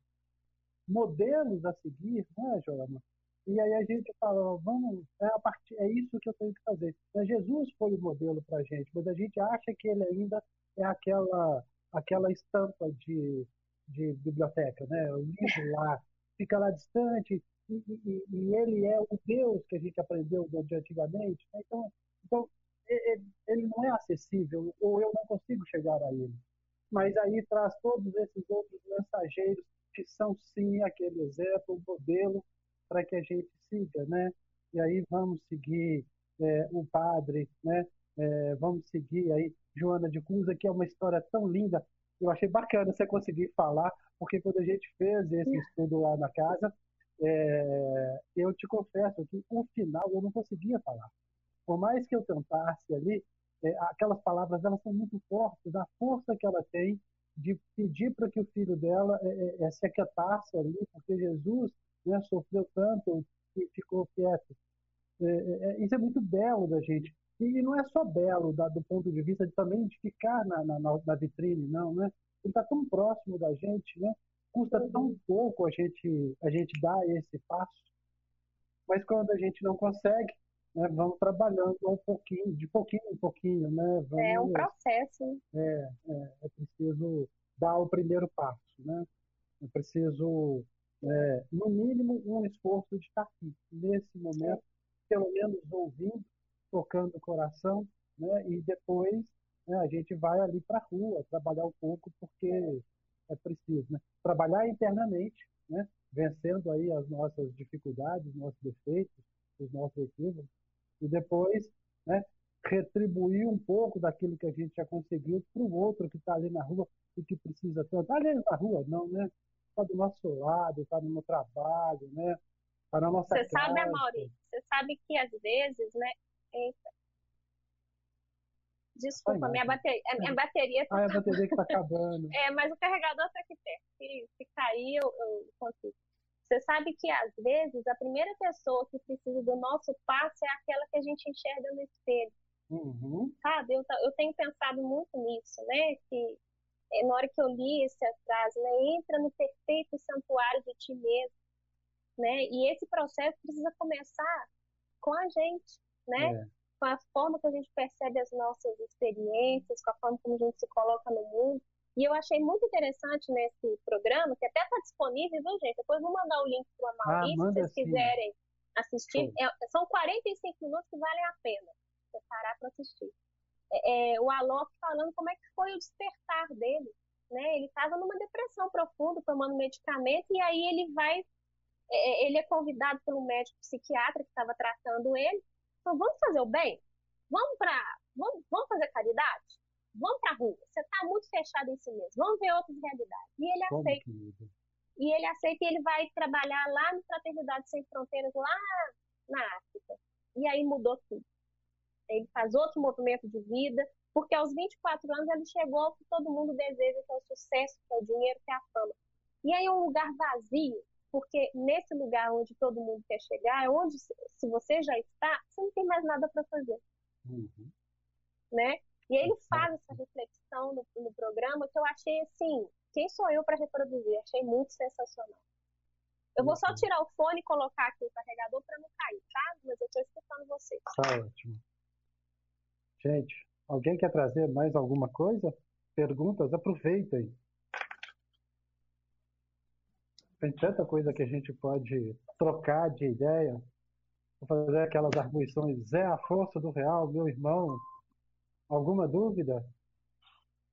modelos a seguir, né, Joana? E aí a gente fala, vamos, é, a partir, é isso que eu tenho que fazer. Então, Jesus foi o modelo para a gente, mas a gente acha que ele ainda é aquela, aquela estampa de, de biblioteca, né? O livro lá, fica lá distante, e, e, e, ele é o Deus que a gente aprendeu de antigamente. Né? Então, então ele não é acessível, ou eu não consigo chegar a ele mas aí traz todos esses outros mensageiros que são sim aquele exemplo, o modelo para que a gente siga, né? E aí vamos seguir é, o padre, né? É, vamos seguir aí Joana de Cusa, que é uma história tão linda. Eu achei bacana você conseguir falar, porque quando a gente fez esse estudo lá na casa, é, eu te confesso que o final eu não conseguia falar. Por mais que eu tentasse ali, é, aquelas palavras elas são muito fortes, a força que ela tem de pedir para que o filho dela é, é, é, se aquietasse ali, porque Jesus né, sofreu tanto e ficou quieto. É, é, isso é muito belo da gente. E não é só belo da, do ponto de vista de também de ficar na, na, na vitrine, não, né? Ele está tão próximo da gente, né? Custa tão pouco a gente, a gente dar esse passo. Mas quando a gente não consegue, né, vamos trabalhando um pouquinho, de pouquinho em pouquinho, né? Vamos, é um processo. É, é, é preciso dar o primeiro passo, né? É preciso, é, no mínimo, um esforço de estar aqui, nesse momento, pelo menos ouvindo, tocando o coração, né? E depois né, a gente vai ali para a rua trabalhar um pouco, porque é preciso, né? Trabalhar internamente, né? Vencendo aí as nossas dificuldades, nossos defeitos, os nossos equívocos, e depois, né? Retribuir um pouco daquilo que a gente já conseguiu para o outro que está ali na rua e que precisa tanto. Ali na rua, não, né? Está do nosso lado, está no meu trabalho, né? Está na nossa Você casa. sabe, Amaury, você sabe que às vezes, né? Eita. Desculpa, Ai, minha bateria, minha bateria tá ah, é a bateria que está acabando. é, mas o carregador está aqui perto. Se, se cair, eu, eu consigo. Você sabe que às vezes a primeira pessoa que precisa do nosso passe é aquela que a gente enxerga no espelho. Uhum. Sabe? Eu, eu tenho pensado muito nisso, né? Que é, na hora que eu li esse atrás, né? Entra no perfeito santuário de ti mesmo, né? E esse processo precisa começar com a gente, né? É. Com a forma que a gente percebe as nossas experiências, com a forma como a gente se coloca no mundo. E eu achei muito interessante nesse programa, que até está disponível, viu, gente? Depois vou mandar o link para o Maurício, ah, se vocês quiserem assistir. É, são 45 minutos que valem a pena você parar para assistir. É, é, o Alok falando como é que foi o despertar dele. Né? Ele estava numa depressão profunda, tomando medicamento, e aí ele vai é, é, ele é convidado pelo médico psiquiatra que estava tratando ele. Então, vamos fazer o bem? Vamos para. Vamos, vamos fazer caridade? Vamos para a rua. Você está muito fechado em si mesmo. Vamos ver outras realidades. E ele Como aceita. Que... E ele aceita e ele vai trabalhar lá no Fraternidade Sem Fronteiras, lá na África. E aí mudou tudo. Ele faz outro movimento de vida, porque aos 24 anos ele chegou ao que todo mundo deseja, que é o sucesso, que é o dinheiro, que é a fama. E aí é um lugar vazio, porque nesse lugar onde todo mundo quer chegar, é onde, se você já está, você não tem mais nada para fazer. Uhum. Né? E ele faz essa reflexão no, no, programa que eu achei assim, quem sou eu para reproduzir? Achei muito sensacional. Eu vou só uhum. tirar o fone e colocar aqui o carregador para não cair, tá? Mas eu estou escutando vocês. Tá ótimo. Gente, alguém quer trazer mais alguma coisa? Perguntas? Aproveitem. Tem tanta coisa que a gente pode trocar de ideia. Vou fazer aquelas arguições. Zé Afonso do Real, meu irmão. Alguma dúvida?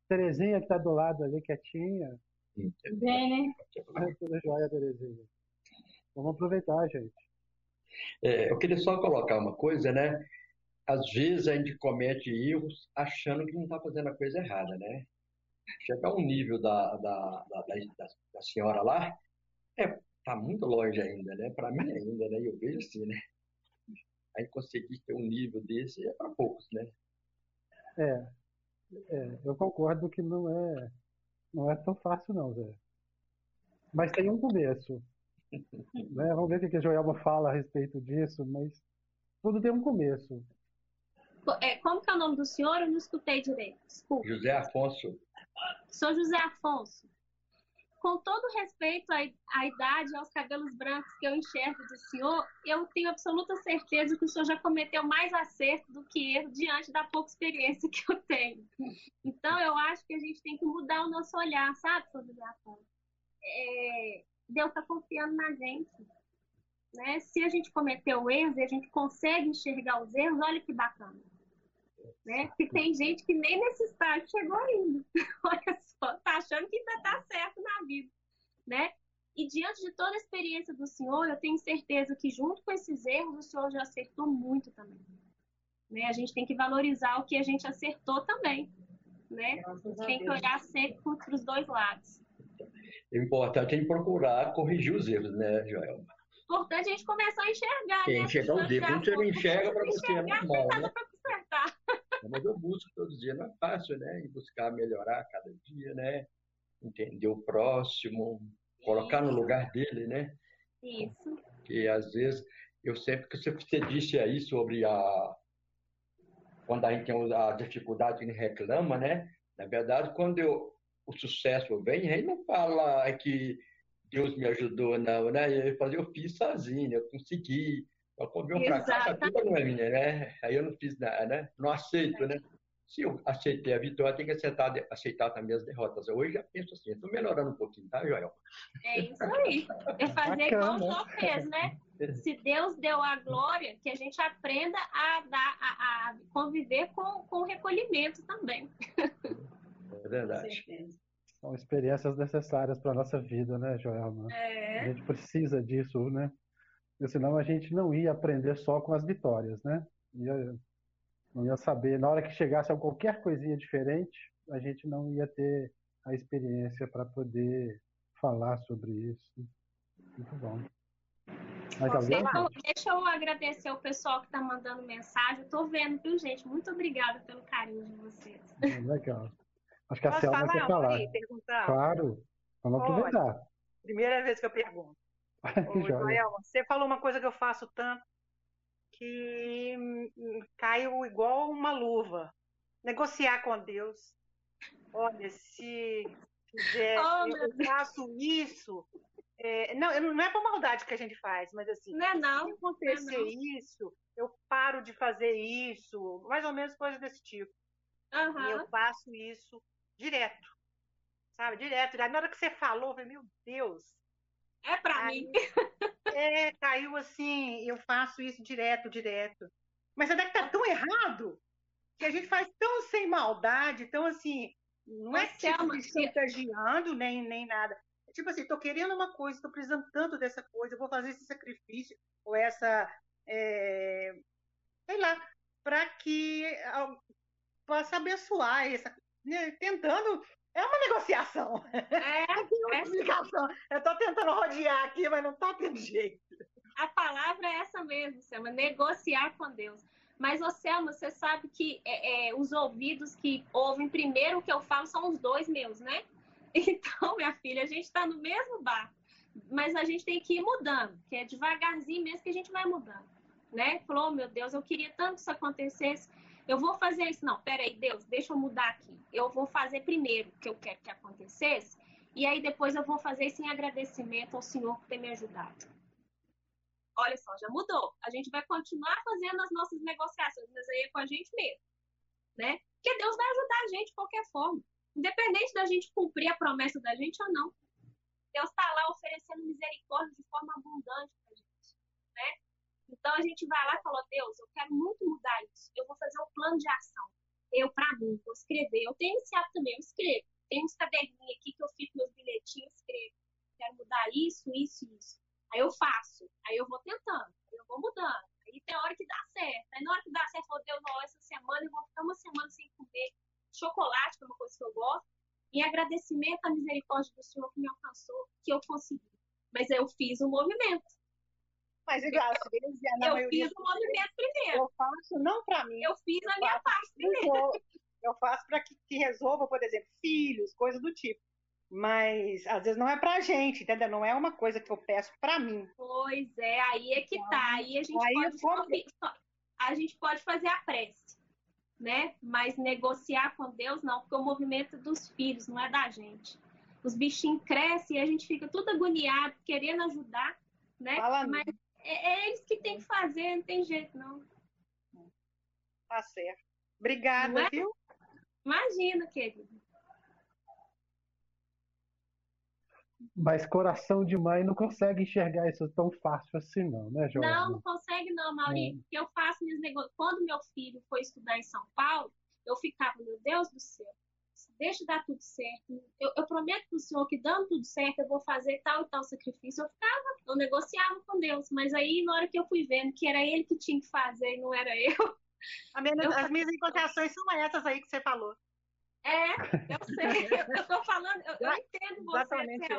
Terezinha que está do lado ali, quietinha. Bem, né? Tudo jóia, Terezinha. Vamos aproveitar, gente. É, eu queria só colocar uma coisa, né? Às vezes a gente comete erros achando que não está fazendo a coisa errada, né? Chegar um nível da, da, da, da, da senhora lá, é, tá muito longe ainda, né? Para mim ainda, né? Eu vejo assim, né? Aí conseguir ter um nível desse é para poucos, né? É, é, eu concordo que não é, não é tão fácil não, Zé. Mas tem um começo. né? Vamos ver o que a Joelma fala a respeito disso, mas tudo tem um começo. É, como que é o nome do senhor? Eu não escutei direito. Desculpa. José Afonso. Sou José Afonso com todo respeito à, à idade, aos cabelos brancos que eu enxergo do senhor, eu tenho absoluta certeza que o senhor já cometeu mais acerto do que erro diante da pouca experiência que eu tenho. Então, eu acho que a gente tem que mudar o nosso olhar, sabe, sobre o é, Deus está confiando na gente. Né? Se a gente cometeu erros e a gente consegue enxergar os erros, olha que bacana. Né? Que tem gente que nem nesse estágio chegou ainda. Olha só, tá achando que ainda tá certo na vida, né? E diante de toda a experiência do senhor, eu tenho certeza que junto com esses erros, o senhor já acertou muito também. Né? A gente tem que valorizar o que a gente acertou também, né? Tem que olhar sempre para os dois lados. O importante é procurar corrigir os erros, né, Joelma? importante a gente começar a enxergar, né? Enxergar o dedo. Quando você não enxerga, para você é normal, né? Consertar. Mas eu busco todo dia, não é fácil, né? E buscar melhorar cada dia, né? Entender o próximo, colocar no lugar dele, né? Isso. Que às vezes, eu sempre que você disse aí sobre a, quando a gente tem a dificuldade, a gente reclama, né? Na verdade, quando eu, o sucesso vem, a gente não fala que Deus me ajudou, não, né? Eu, eu fiz sozinho, eu consegui. Eu comi um fracasso, a culpa não é minha, né? Aí eu não fiz nada, né? Não aceito, né? Se eu aceitei a vitória, tem que aceitar, aceitar também as derrotas. Hoje já penso assim, estou melhorando um pouquinho, tá, Joel? É isso aí. É fazer igual o Jó fez, né? Se Deus deu a glória, que a gente aprenda a, dar, a, a conviver com, com o recolhimento também. É verdade. São experiências necessárias para a nossa vida, né, Joelma? É. A gente precisa disso, né? Porque senão a gente não ia aprender só com as vitórias, né? Ia não ia saber. Na hora que chegasse a qualquer coisinha diferente, a gente não ia ter a experiência para poder falar sobre isso. Muito bom. Mas alguém... deixa, deixa eu agradecer o pessoal que está mandando mensagem. Eu estou vendo, viu, gente? Muito obrigada pelo carinho de vocês. Legal. Acho que a Selma quer falar. perguntar? Claro. Vamos aproveitar. Primeira vez que eu pergunto. Ô, Joel, você falou uma coisa que eu faço tanto, que caiu igual uma luva. Negociar com Deus. Olha, se quiser, oh, eu faço isso. É, não, não é por maldade que a gente faz, mas assim, não é não. se acontecer não é não. isso, eu paro de fazer isso, mais ou menos coisa desse tipo. Uhum. E eu faço isso direto, sabe? Direto. Na hora que você falou, eu falei, meu Deus. É pra Aí, mim. É, caiu assim, eu faço isso direto, direto. Mas até que tá tão errado que a gente faz tão sem maldade, tão assim, não é tipo chantageando nem, nem nada. É tipo assim, tô querendo uma coisa, tô precisando tanto dessa coisa, eu vou fazer esse sacrifício, ou essa, é, sei lá, para que possa abençoar essa, né, tentando é uma negociação. É, é explicação. Eu estou tentando rodear aqui, mas não está tendo jeito. A palavra é essa mesmo, Selma, negociar com Deus. Mas, ô Selma, você sabe que é, é, os ouvidos que ouvem primeiro o que eu falo são os dois meus, né? Então, minha filha, a gente está no mesmo bar, mas a gente tem que ir mudando, que é devagarzinho mesmo que a gente vai mudando, né? Falou, oh, meu Deus, eu queria tanto que isso acontecesse, eu vou fazer isso. Não, peraí, Deus, deixa eu mudar aqui. Eu vou fazer primeiro o que eu quero que acontecesse, e aí depois eu vou fazer isso em agradecimento ao Senhor por ter me ajudado. Olha só, já mudou. A gente vai continuar fazendo as nossas negociações, mas aí é com a gente mesmo, né? Porque Deus vai ajudar a gente de qualquer forma, independente da gente cumprir a promessa da gente ou não. Deus está lá oferecendo misericórdia de forma abundante? Então a gente vai lá e fala, Deus, eu quero muito mudar isso. Eu vou fazer um plano de ação. Eu, para mim, vou escrever. Eu tenho esse hábito também, eu escrevo. Tem uns caderninhos aqui que eu fico meus bilhetinhos, escrevo. Quero mudar isso, isso, isso. Aí eu faço. Aí eu vou tentando. Aí eu vou mudando. Aí tem hora que dá certo. Aí na hora que dá certo, eu Deus, não, essa semana eu vou ficar uma semana sem comer chocolate, que é uma coisa que eu gosto. Em agradecimento à misericórdia do Senhor que me alcançou, que eu consegui. Mas eu fiz um movimento. Mas igual, às vezes, na eu maioria. fiz o movimento primeiro. Eu faço não para mim. Eu fiz a minha parte primeiro. Eu faço para que, que resolva, por exemplo, filhos, coisas do tipo. Mas às vezes não é pra gente, entendeu? Não é uma coisa que eu peço pra mim. Pois é, aí é que tá. Aí a gente, aí pode, a gente pode fazer a prece, né? Mas negociar com Deus não, porque o movimento é dos filhos, não é da gente. Os bichinhos crescem e a gente fica tudo agoniado, querendo ajudar, né? Fala Mas é, é eles que tem que fazer, não tem jeito, não. Tá certo. Obrigada, é? viu? Imagina, querido. Mas coração de mãe não consegue enxergar isso tão fácil assim, não, né, Jorge? Não, não consegue, não, Maurício. Porque eu faço minhas negócios. Quando meu filho foi estudar em São Paulo, eu ficava, meu Deus do céu, deixa dar tudo certo. Eu, eu prometo para o senhor que dando tudo certo, eu vou fazer tal e tal sacrifício. Eu ficava, eu negociava com Deus, mas aí na hora que eu fui vendo que era ele que tinha que fazer e não era eu. Minha, eu as minhas encontrações são essas aí que você falou. É, eu sei, eu estou falando, eu, eu, entendo você. Exatamente.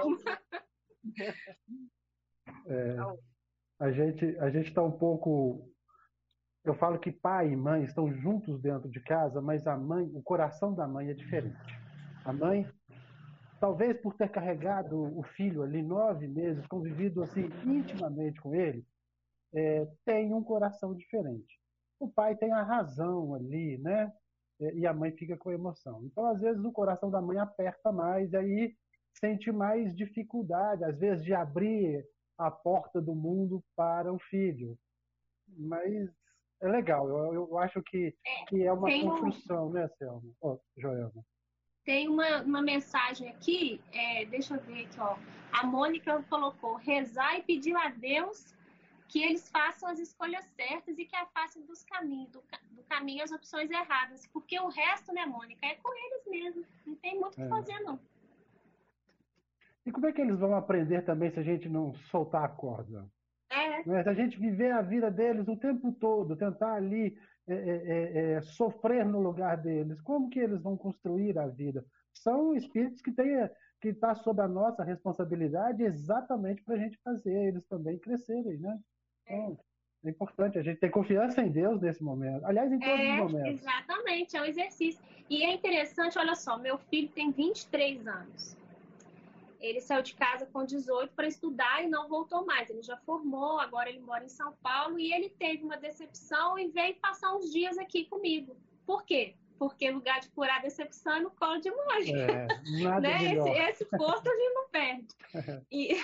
É, a gente a gente está um pouco eu falo que pai e mãe estão juntos dentro de casa, mas a mãe, o coração da mãe é diferente. A mãe, talvez por ter carregado o filho ali nove meses, convivido assim intimamente com ele, é, tem um coração diferente. o pai tem a razão ali, né? E a mãe fica com emoção. Então, às vezes, o coração da mãe aperta mais, aí sente mais dificuldade, às vezes, de abrir a porta do mundo para o filho. Mas é legal, eu, eu acho que é, que é uma construção, um... né, Selma? Oh, Joelma. Tem uma, uma mensagem aqui, é, deixa eu ver aqui, ó. A Mônica colocou: rezar e pedir a Deus que eles façam as escolhas certas e que afastem dos caminhos, do, do, caminho as opções erradas. Porque o resto, né, Mônica, é com eles mesmo. Não tem muito o é. que fazer, não. E como é que eles vão aprender também se a gente não soltar a corda? É. Né? Se a gente viver a vida deles o tempo todo, tentar ali é, é, é, é sofrer no lugar deles, como que eles vão construir a vida? São espíritos que têm que está sob a nossa responsabilidade exatamente para a gente fazer eles também crescerem, né? Então, é importante a gente ter confiança em Deus nesse momento. Aliás, em todos é, os momentos. Exatamente, é um exercício. E é interessante, olha só, meu filho tem 23 anos. Ele saiu de casa com 18 para estudar e não voltou mais. Ele já formou, agora ele mora em São Paulo e ele teve uma decepção e veio passar uns dias aqui comigo. Por quê? Porque lugar de curar decepção é no colo de mágica. É, né? esse, esse posto a gente não perde. E,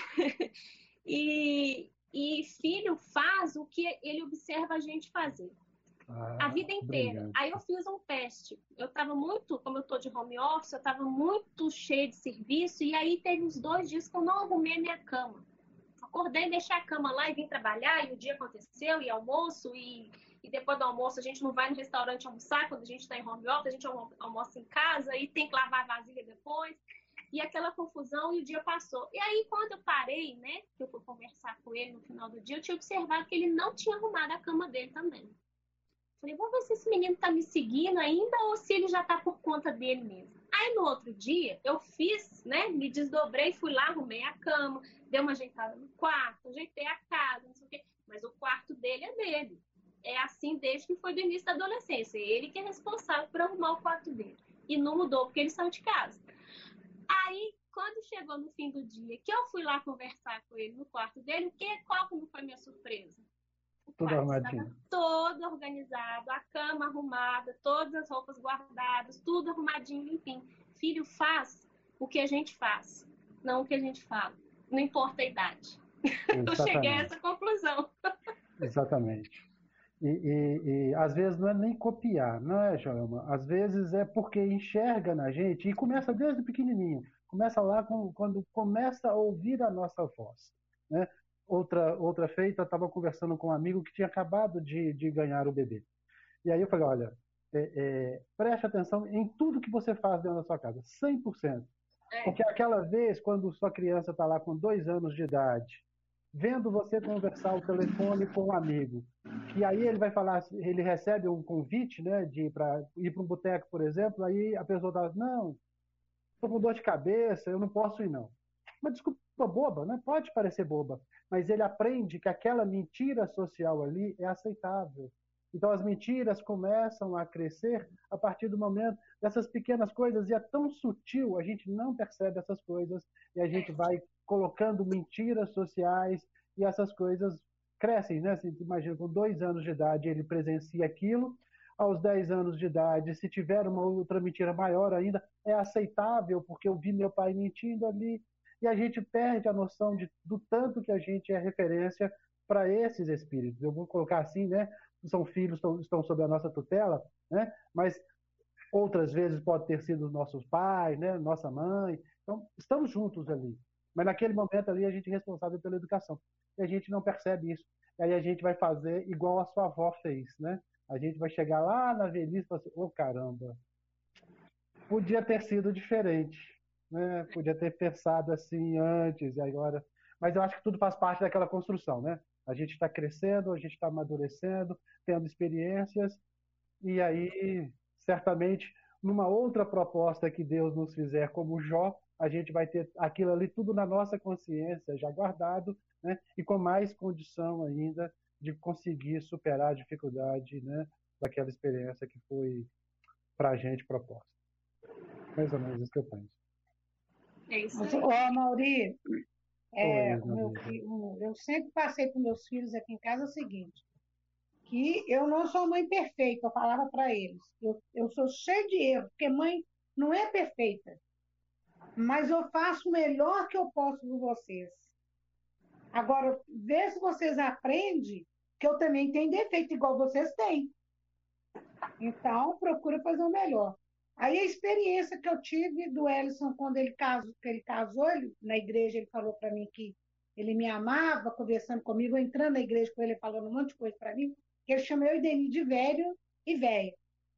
e, e filho faz o que ele observa a gente fazer. Ah, a vida inteira. Brilhante. Aí eu fiz um teste. Eu estava muito, como eu estou de home office, eu estava muito cheio de serviço. E aí teve uns dois dias que eu não arrumei minha cama. Acordei, deixei a cama lá e vim trabalhar. E o dia aconteceu, e almoço, e, e depois do almoço a gente não vai no restaurante almoçar. Quando a gente está em home office, a gente almoça em casa e tem que lavar a vasilha depois e aquela confusão e o dia passou. E aí, quando eu parei, né, que eu fui conversar com ele no final do dia, eu tinha observado que ele não tinha arrumado a cama dele também. Falei, vou ver se esse menino tá me seguindo ainda ou se ele já tá por conta dele mesmo. Aí no outro dia, eu fiz, né, me desdobrei, fui lá, arrumei a cama, dei uma ajeitada no quarto, ajeitei a casa, não sei o quê. Mas o quarto dele é dele. É assim desde que foi do início da adolescência. Ele que é responsável por arrumar o quarto dele. E não mudou porque ele saiu de casa. Aí, quando chegou no fim do dia, que eu fui lá conversar com ele no quarto dele, que, qual como foi minha surpresa? Tudo arrumadinho. Todo organizado, a cama arrumada, todas as roupas guardadas, tudo arrumadinho, limpinho. Filho, faz o que a gente faz, não o que a gente fala. Não importa a idade. Exatamente. Eu cheguei a essa conclusão. Exatamente. E, e, e, às vezes não é nem copiar, não é, Joelma? Às vezes é porque enxerga na gente e começa desde pequenininho. Começa lá com, quando começa a ouvir a nossa voz. Né? Outra, outra feita, estava conversando com um amigo que tinha acabado de, de ganhar o bebê. E aí eu falei, olha, é, é, preste atenção em tudo que você faz dentro da sua casa, 100%. É. Porque aquela vez, quando sua criança está lá com dois anos de idade, vendo você conversar o telefone com um amigo. E aí ele vai falar, ele recebe um convite, né, de para ir para um boteco, por exemplo, aí a pessoa fala, não, estou com dor de cabeça, eu não posso ir não. Uma desculpa boba, né? Pode parecer boba, mas ele aprende que aquela mentira social ali é aceitável. Então as mentiras começam a crescer a partir do momento dessas pequenas coisas e é tão sutil, a gente não percebe essas coisas e a gente vai colocando mentiras sociais e essas coisas crescem, né? Você imagina, com dois anos de idade ele presencia aquilo, aos 10 anos de idade, se tiver uma outra mentira maior ainda, é aceitável, porque eu vi meu pai mentindo ali, e a gente perde a noção de, do tanto que a gente é referência para esses espíritos. Eu vou colocar assim, né? São filhos, estão, estão sob a nossa tutela, né? Mas outras vezes pode ter sido nossos pais, né? Nossa mãe. Então, estamos juntos ali. Mas naquele momento ali a gente é responsável pela educação. E a gente não percebe isso. E aí a gente vai fazer igual a sua avó fez, né? A gente vai chegar lá na velhice e falar assim, ô oh, caramba, podia ter sido diferente, né? Podia ter pensado assim antes e agora. Mas eu acho que tudo faz parte daquela construção, né? A gente está crescendo, a gente está amadurecendo, tendo experiências, e aí, certamente, numa outra proposta que Deus nos fizer como Jó, a gente vai ter aquilo ali tudo na nossa consciência, já guardado, né? e com mais condição ainda de conseguir superar a dificuldade né? daquela experiência que foi para a gente proposta. Mais ou menos isso que eu penso. É isso aí. Ô, Mauri, é, meu eu sempre passei para meus filhos aqui em casa o seguinte: que eu não sou mãe perfeita, eu falava para eles. Eu, eu sou cheia de erros, porque mãe não é perfeita. Mas eu faço o melhor que eu posso por vocês. Agora, vê se vocês aprendem que eu também tenho defeito igual vocês têm. Então, procura fazer o melhor. Aí a experiência que eu tive do Ellison quando ele casou, que ele casou, ele, na igreja ele falou para mim que ele me amava, conversando comigo, entrando na igreja com ele, falando um monte de coisa para mim, que ele chamou eu e Denis de velho e velha.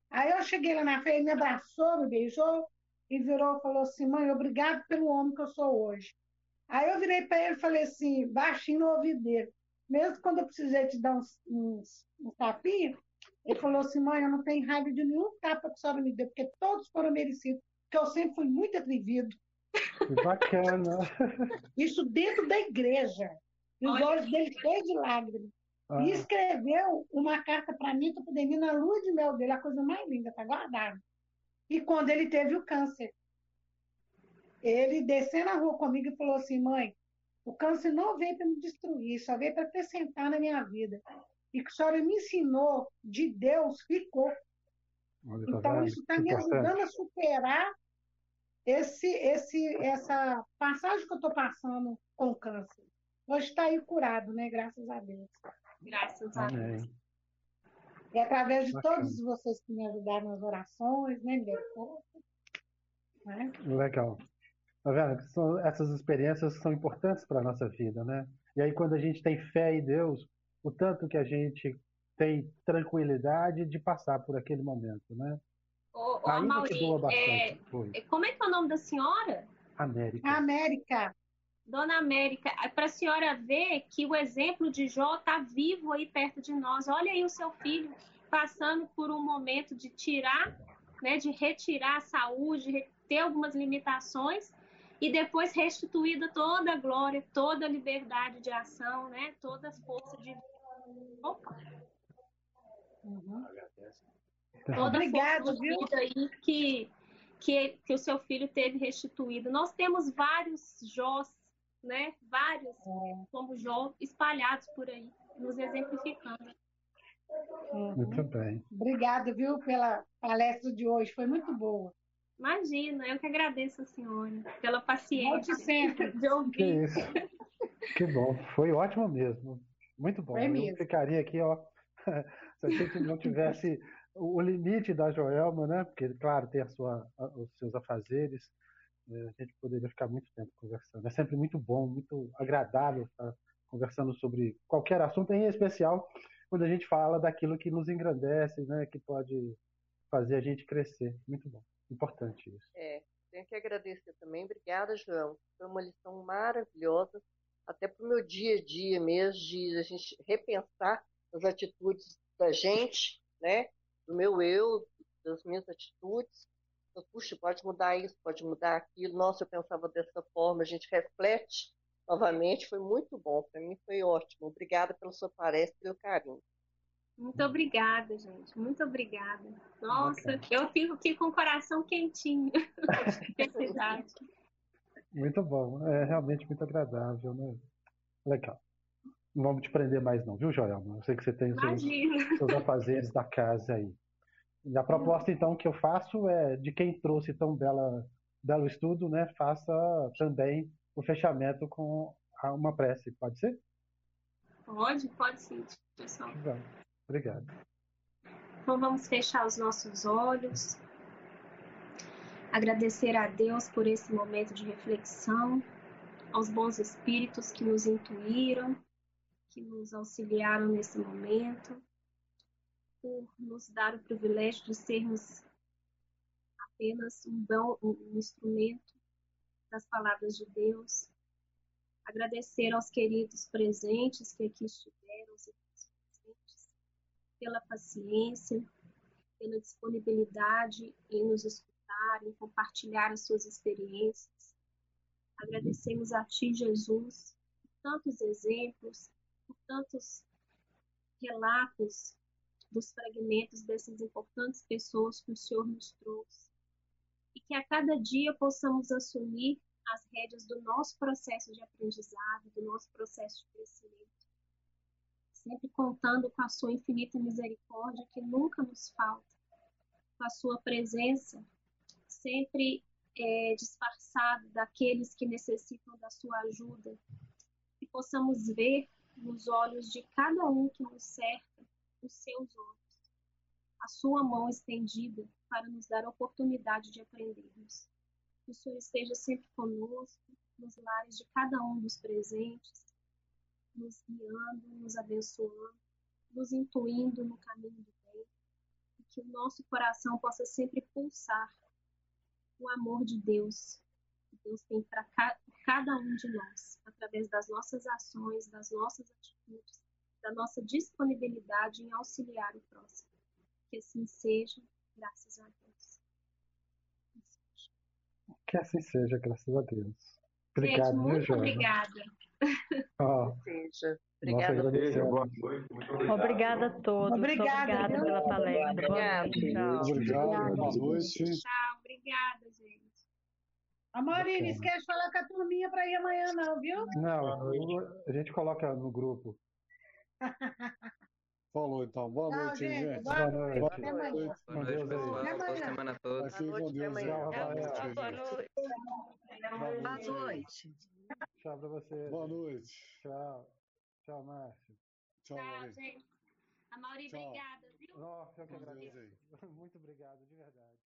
Aí eu cheguei lá na frente, ele me abraçou, me beijou e virou falou assim: mãe, obrigado pelo homem que eu sou hoje. Aí eu virei para ele e falei assim, baixinho no ouvido dele, mesmo quando eu precisei te dar uns, uns, uns tapinhos, ele falou assim, mãe, eu não tenho raiva de nenhum tapa que a senhora me deu, porque todos foram merecidos, porque eu sempre fui muito atrevido. Que bacana. Isso dentro da igreja. E os Olha. olhos dele cheios de lágrimas. Ah. E escreveu uma carta para mim, para poder vir na lua de mel dele, a coisa mais linda, está guardada. E quando ele teve o câncer, ele desceu na rua comigo e falou assim: mãe, o câncer não veio para me destruir, só veio para acrescentar na minha vida e que a senhora me ensinou de Deus ficou. Olha, tá então, isso está me ajudando a superar esse, esse, essa passagem que eu estou passando com o câncer. Hoje está aí curado, né? Graças a Deus. Graças a Deus. E através de Bacana. todos vocês que me ajudaram nas orações, né? Me né? Legal. Tá vendo? São, essas experiências são importantes para a nossa vida, né? E aí, quando a gente tem fé em Deus, o tanto que a gente tem tranquilidade de passar por aquele momento, né? Ô, ô Ainda Mauri, é, é, como é que é o nome da senhora? América. América. Dona América, é para a senhora ver que o exemplo de Jó está vivo aí perto de nós. Olha aí o seu filho passando por um momento de tirar, né, de retirar a saúde, ter algumas limitações e depois restituída toda a glória, toda a liberdade de ação, né, toda a força de Opa. Uhum. Toda Obrigado, viu? aí que, que, que o seu filho teve restituído. Nós temos vários Jós, né? Vários é. como Jó espalhados por aí, nos exemplificando. Uhum. Muito bem. Obrigada, viu, pela palestra de hoje. Foi muito boa. Imagina, eu que agradeço a senhora pela paciência sempre. de ouvir. Que isso. Que bom, foi ótimo mesmo. Muito bom. Foi eu mesmo. ficaria aqui, ó, se a gente não tivesse o limite da Joelma, né? Porque, claro, tem a sua, os seus afazeres, né? a gente poderia ficar muito tempo conversando. É sempre muito bom, muito agradável estar conversando sobre qualquer assunto, em especial quando a gente fala daquilo que nos engrandece, né? Que pode fazer a gente crescer. Muito bom. Importante isso. É, tenho que agradecer também. Obrigada, João. Foi uma lição maravilhosa até para o meu dia a dia mesmo, de a gente repensar as atitudes da gente, né? Do meu eu, das minhas atitudes. Então, puxa, pode mudar isso, pode mudar aquilo. Nossa, eu pensava dessa forma. A gente reflete novamente. Foi muito bom. Para mim foi ótimo. Obrigada pela sua palestra e pelo carinho. Muito obrigada, gente. Muito obrigada. Nossa, eu fico aqui com o coração quentinho. Verdade. Muito bom. É realmente muito agradável, né? Legal. Não vamos te prender mais não, viu, Joelma? Eu sei que você tem os seus, seus afazeres da casa aí. E a proposta, então, que eu faço é de quem trouxe tão bela, belo estudo, né? Faça também o fechamento com uma prece, pode ser? Pode, pode sim, pessoal. Obrigado. Então vamos fechar os nossos olhos agradecer a Deus por esse momento de reflexão, aos bons espíritos que nos intuíram, que nos auxiliaram nesse momento, por nos dar o privilégio de sermos apenas um, dom, um instrumento das palavras de Deus. Agradecer aos queridos presentes que aqui estiveram, presentes, pela paciência, pela disponibilidade em nos escutar em compartilhar as suas experiências. Agradecemos a Ti, Jesus, por tantos exemplos, por tantos relatos dos fragmentos dessas importantes pessoas que o Senhor nos trouxe. E que a cada dia possamos assumir as rédeas do nosso processo de aprendizado, do nosso processo de crescimento. sempre contando com a sua infinita misericórdia que nunca nos falta, com a sua presença sempre é, disfarçado daqueles que necessitam da sua ajuda, que possamos ver nos olhos de cada um que nos cerca os seus olhos, a sua mão estendida para nos dar a oportunidade de aprendermos. Que o Senhor esteja sempre conosco, nos lares de cada um dos presentes, nos guiando, nos abençoando, nos intuindo no caminho do bem, e que o nosso coração possa sempre pulsar o amor de Deus que Deus tem para cada um de nós, através das nossas ações, das nossas atitudes, da nossa disponibilidade em auxiliar o próximo. Que assim seja, graças a Deus. Que assim seja, graças a Deus. Obrigado, Gente, muito obrigada. Oh, seja. Obrigada. Obrigada a todos. Obrigada, Obrigada pela palestra. Boa noite. Tchau. Obrigado, boa noite. Tchau, obrigada, gente. A Maurine, não esquece de falar com a turminha para ir amanhã, não, viu? Não, a gente coloca no grupo. Falou então. Boa Tchau, noite, gente. gente. Boa noite. Boa noite. Boa noite, pessoal. Até Boa semana a todos. Com Deus. Tchau, Rafael. Boa noite. Boa noite. Tchau pra você. Boa noite. Tchau. Tchau, Márcio. Tchau, Tchau, gente. A Mauri, obrigada, viu? Nossa, eu que agradeço. Muito obrigado, de verdade.